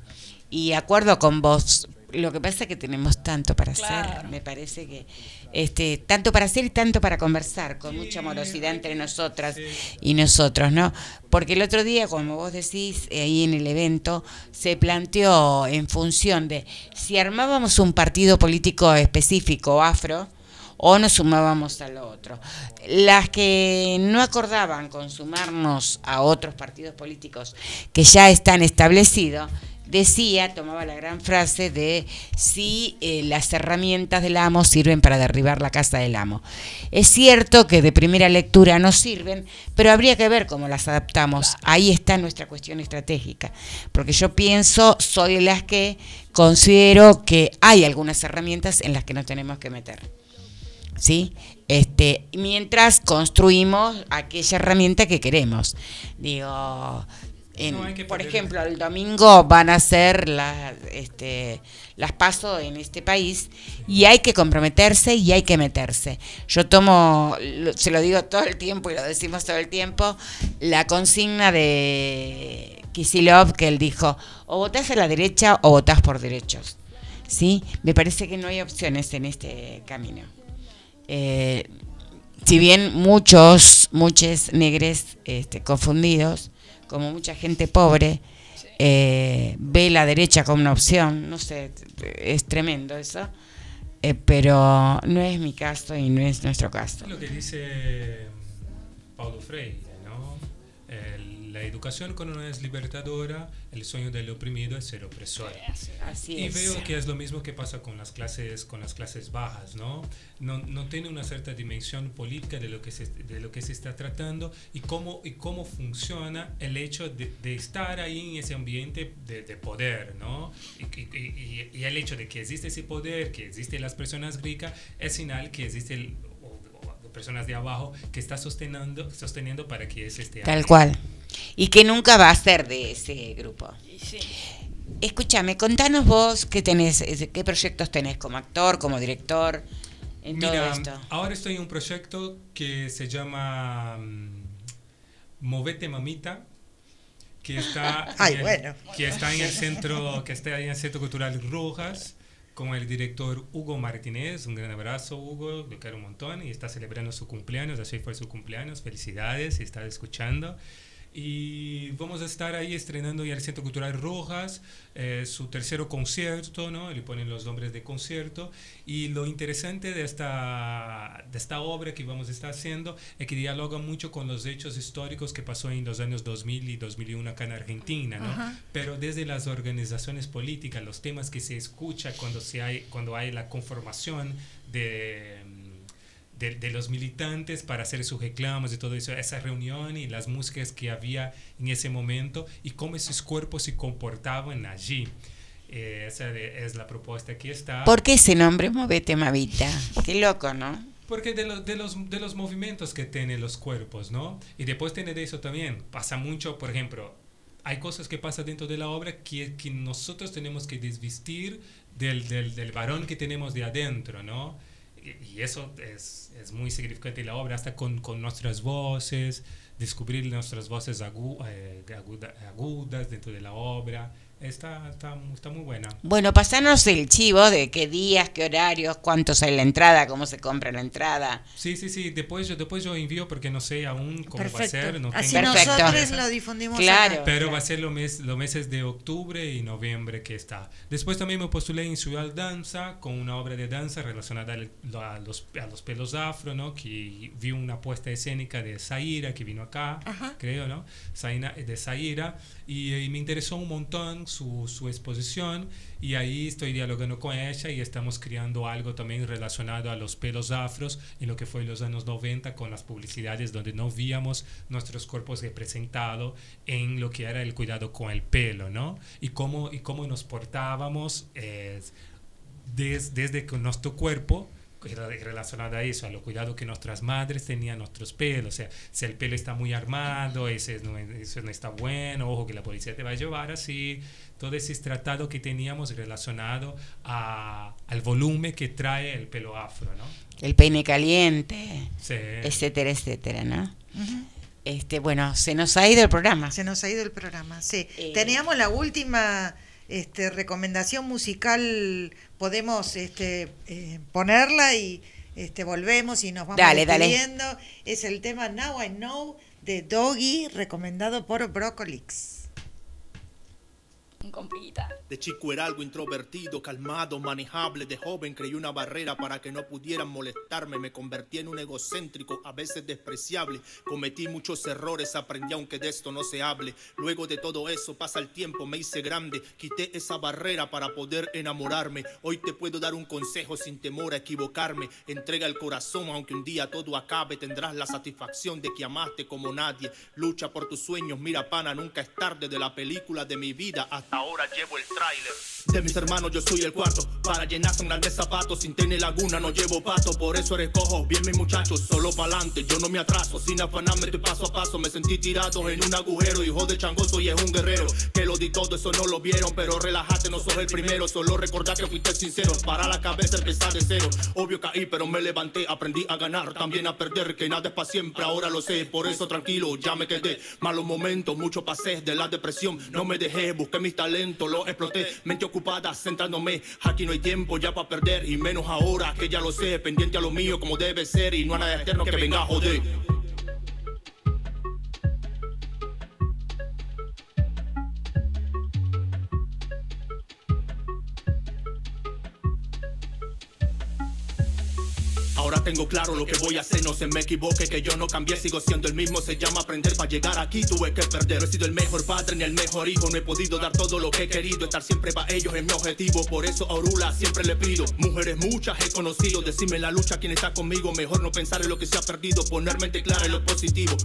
Y acuerdo con vos, lo que pasa es que tenemos tanto para hacer, me parece que este tanto para hacer y tanto para conversar, con mucha amorosidad entre nosotras y nosotros, ¿no? Porque el otro día, como vos decís, eh, ahí en el evento, se planteó en función de si armábamos un partido político específico afro, o nos sumábamos al otro. Las que no acordaban con sumarnos a otros partidos políticos que ya están establecidos, decía, tomaba la gran frase de si eh, las herramientas del amo sirven para derribar la casa del amo. Es cierto que de primera lectura no sirven, pero habría que ver cómo las adaptamos. Ahí está nuestra cuestión estratégica, porque yo pienso, soy de las que considero que hay algunas herramientas en las que nos tenemos que meter. ¿sí? Este, mientras construimos aquella herramienta que queremos. Digo, en- No por ejemplo, el domingo van a ser las, este, las pasos en este país y hay que comprometerse y hay que meterse. Yo tomo, lo- se lo digo todo el tiempo y lo decimos todo el tiempo, la consigna de Kisilov que él dijo, o votás a la derecha o votás por derechos. ¿Sí? Me parece que no hay opciones en este camino. Eh, si bien muchos, muchos negres este, confundidos, como mucha gente pobre, eh, ve la derecha como una opción, no sé, es tremendo eso, eh, pero no es mi caso y no es nuestro caso. Es lo que dice Paulo Freire, ¿no? El- la educación cuando no es libertadora, el sueño del oprimido es ser opresor. Así y es. veo que es lo mismo que pasa con las clases, con las clases bajas, ¿no? No, no tiene una cierta dimensión política de lo que se, de lo que se está tratando y cómo, y cómo funciona el hecho de, de estar ahí en ese ambiente de, de poder, ¿no? Y, y- el hecho de que existe ese poder, que existen las personas ricas, es señal que existe el, personas de abajo que está sosteniendo, sosteniendo para que ese esté Tal cual. Y que nunca va a ser de ese grupo. Escúchame, contanos vos qué tenés, qué proyectos tenés como actor, como director, en todo Mira, esto. ahora estoy en un proyecto que se llama mm, Movete Mamita, que está, *laughs* Ay, en el, bueno. que está en el centro, que está ahí en el Centro Cultural Rojas, con el director Hugo Martínez. Un gran abrazo, Hugo, lo quiero un montón y está celebrando su cumpleaños, así fue su cumpleaños. Felicidades si está escuchando. Y vamos a estar ahí estrenando ya el Centro Cultural Rojas, eh, su tercero concierto, ¿no? Le ponen los nombres de concierto. Y lo interesante de esta, de esta obra que vamos a estar haciendo es que dialoga mucho con los hechos históricos que pasó en los años 2000 y 2001 acá en Argentina, ¿no? Ajá. Pero desde las organizaciones políticas, los temas que se escucha cuando, se hay, cuando hay la conformación de de, de los militantes para hacer sus reclamos y todo eso, esa reunión y las músicas que había en ese momento y cómo esos cuerpos se comportaban allí. Eh, esa de- es la propuesta que está. ¿Por qué ese nombre, Movete Mavita? Qué loco, ¿no? Porque de, los de, los, de los movimientos que tienen los cuerpos, ¿no? Y después tiene de eso también. Pasa mucho, por ejemplo, hay cosas que pasan dentro de la obra que, que nosotros tenemos que desvestir del, del, del varón que tenemos de adentro, ¿no? Y, eso es, es muy significante en la obra, hasta con, con nuestras voces, descubrir nuestras voces agu- eh, aguda- agudas dentro de la obra. Está, está, está muy buena. Bueno, pasanos el chivo de qué días, qué horarios, cuánto sale la entrada, cómo se compra la entrada. Sí, sí, sí. Después yo, después yo envío porque no sé aún cómo va a Perfecto. ser. No Así tengo- nosotros lo difundimos Claro. acá. Pero va a ser los, mes, los meses de octubre y noviembre que está. Después también me postulé en Ciudad Danza con una obra de danza relacionada al- a los, a los pelos afro, ¿no? Que vi una puesta escénica de Zaira que vino acá, Ajá. creo, ¿no? Zaina- de Zaira. Y, y me interesó un montón su, exposición y ahí estoy dialogando con ella y estamos creando algo también relacionado a los pelos afros en lo que fue los años 90 con las publicidades donde no víamos nuestros cuerpos representados en lo que era el cuidado con el pelo, ¿no? Y cómo, y cómo nos portábamos eh, des- desde que nuestro cuerpo rela- relacionado a eso, a lo cuidado que nuestras madres tenían nuestros pelos, o sea, si el pelo está muy armado, ese no, eso no está bueno, ojo que la policía te va a llevar así, todo ese tratado que teníamos relacionado a, al volumen que trae el pelo afro, ¿no? El peine caliente, Sí. etcétera, etcétera, ¿no? Este, bueno, se nos ha ido el programa. Se nos ha ido el programa, sí. Eh. Teníamos la última este, recomendación musical, podemos este, eh, ponerla y este, volvemos y nos vamos Dale, dale. Es el tema Now I Know de Doggy, recomendado por Brocolix. De chico era algo introvertido, calmado, manejable. De joven creí una barrera para que no pudieran molestarme. Me convertí en un egocéntrico, a veces despreciable. Cometí muchos errores, aprendí aunque de esto no se hable. Luego de todo eso pasa el tiempo, me hice grande. Quité esa barrera para poder enamorarme. Hoy te puedo dar un consejo sin temor a equivocarme. Entrega el corazón, aunque un día todo acabe. Tendrás la satisfacción de que amaste como nadie. Lucha por tus sueños, mira pana, nunca es tarde. De la película de mi vida hasta ahora llevo el tráiler. De mis hermanos yo soy el cuarto. Para llenarse un grande zapato Sin tener laguna no llevo pato. Por eso recojo bien mis muchachos. Solo pa'lante yo no me atraso. Sin afanarme estoy paso a paso. Me sentí tirado en un agujero. Hijo de changoso y es un guerrero. Que lo di todo eso no lo vieron. Pero relájate no sos el primero. Solo recordar que fuiste sincero. Para la cabeza empezar de cero. Obvio caí pero me levanté. Aprendí a ganar también a perder. Que nada es para siempre ahora lo sé. Por eso tranquilo ya me quedé. Malos momentos mucho pasé de la depresión. No me dejé busqué mis talentos Lo exploté. Mente ocupada centrándome Aquí no hay tiempo ya para perder Y menos ahora que ya lo sé Pendiente a lo mío como debe ser Y no a nada externo que venga a joder Ahora tengo claro lo que voy a hacer, no se me equivoque que yo no cambié, sigo siendo el mismo, se llama aprender, para llegar aquí tuve que perder, he sido el mejor padre ni el mejor hijo, no he podido dar todo lo que he querido, estar siempre para ellos es mi objetivo, por eso a Orula siempre le pido, mujeres muchas he conocido, decime la lucha quién está conmigo, mejor no pensar en lo que se ha perdido, poner mente clara en lo positivo,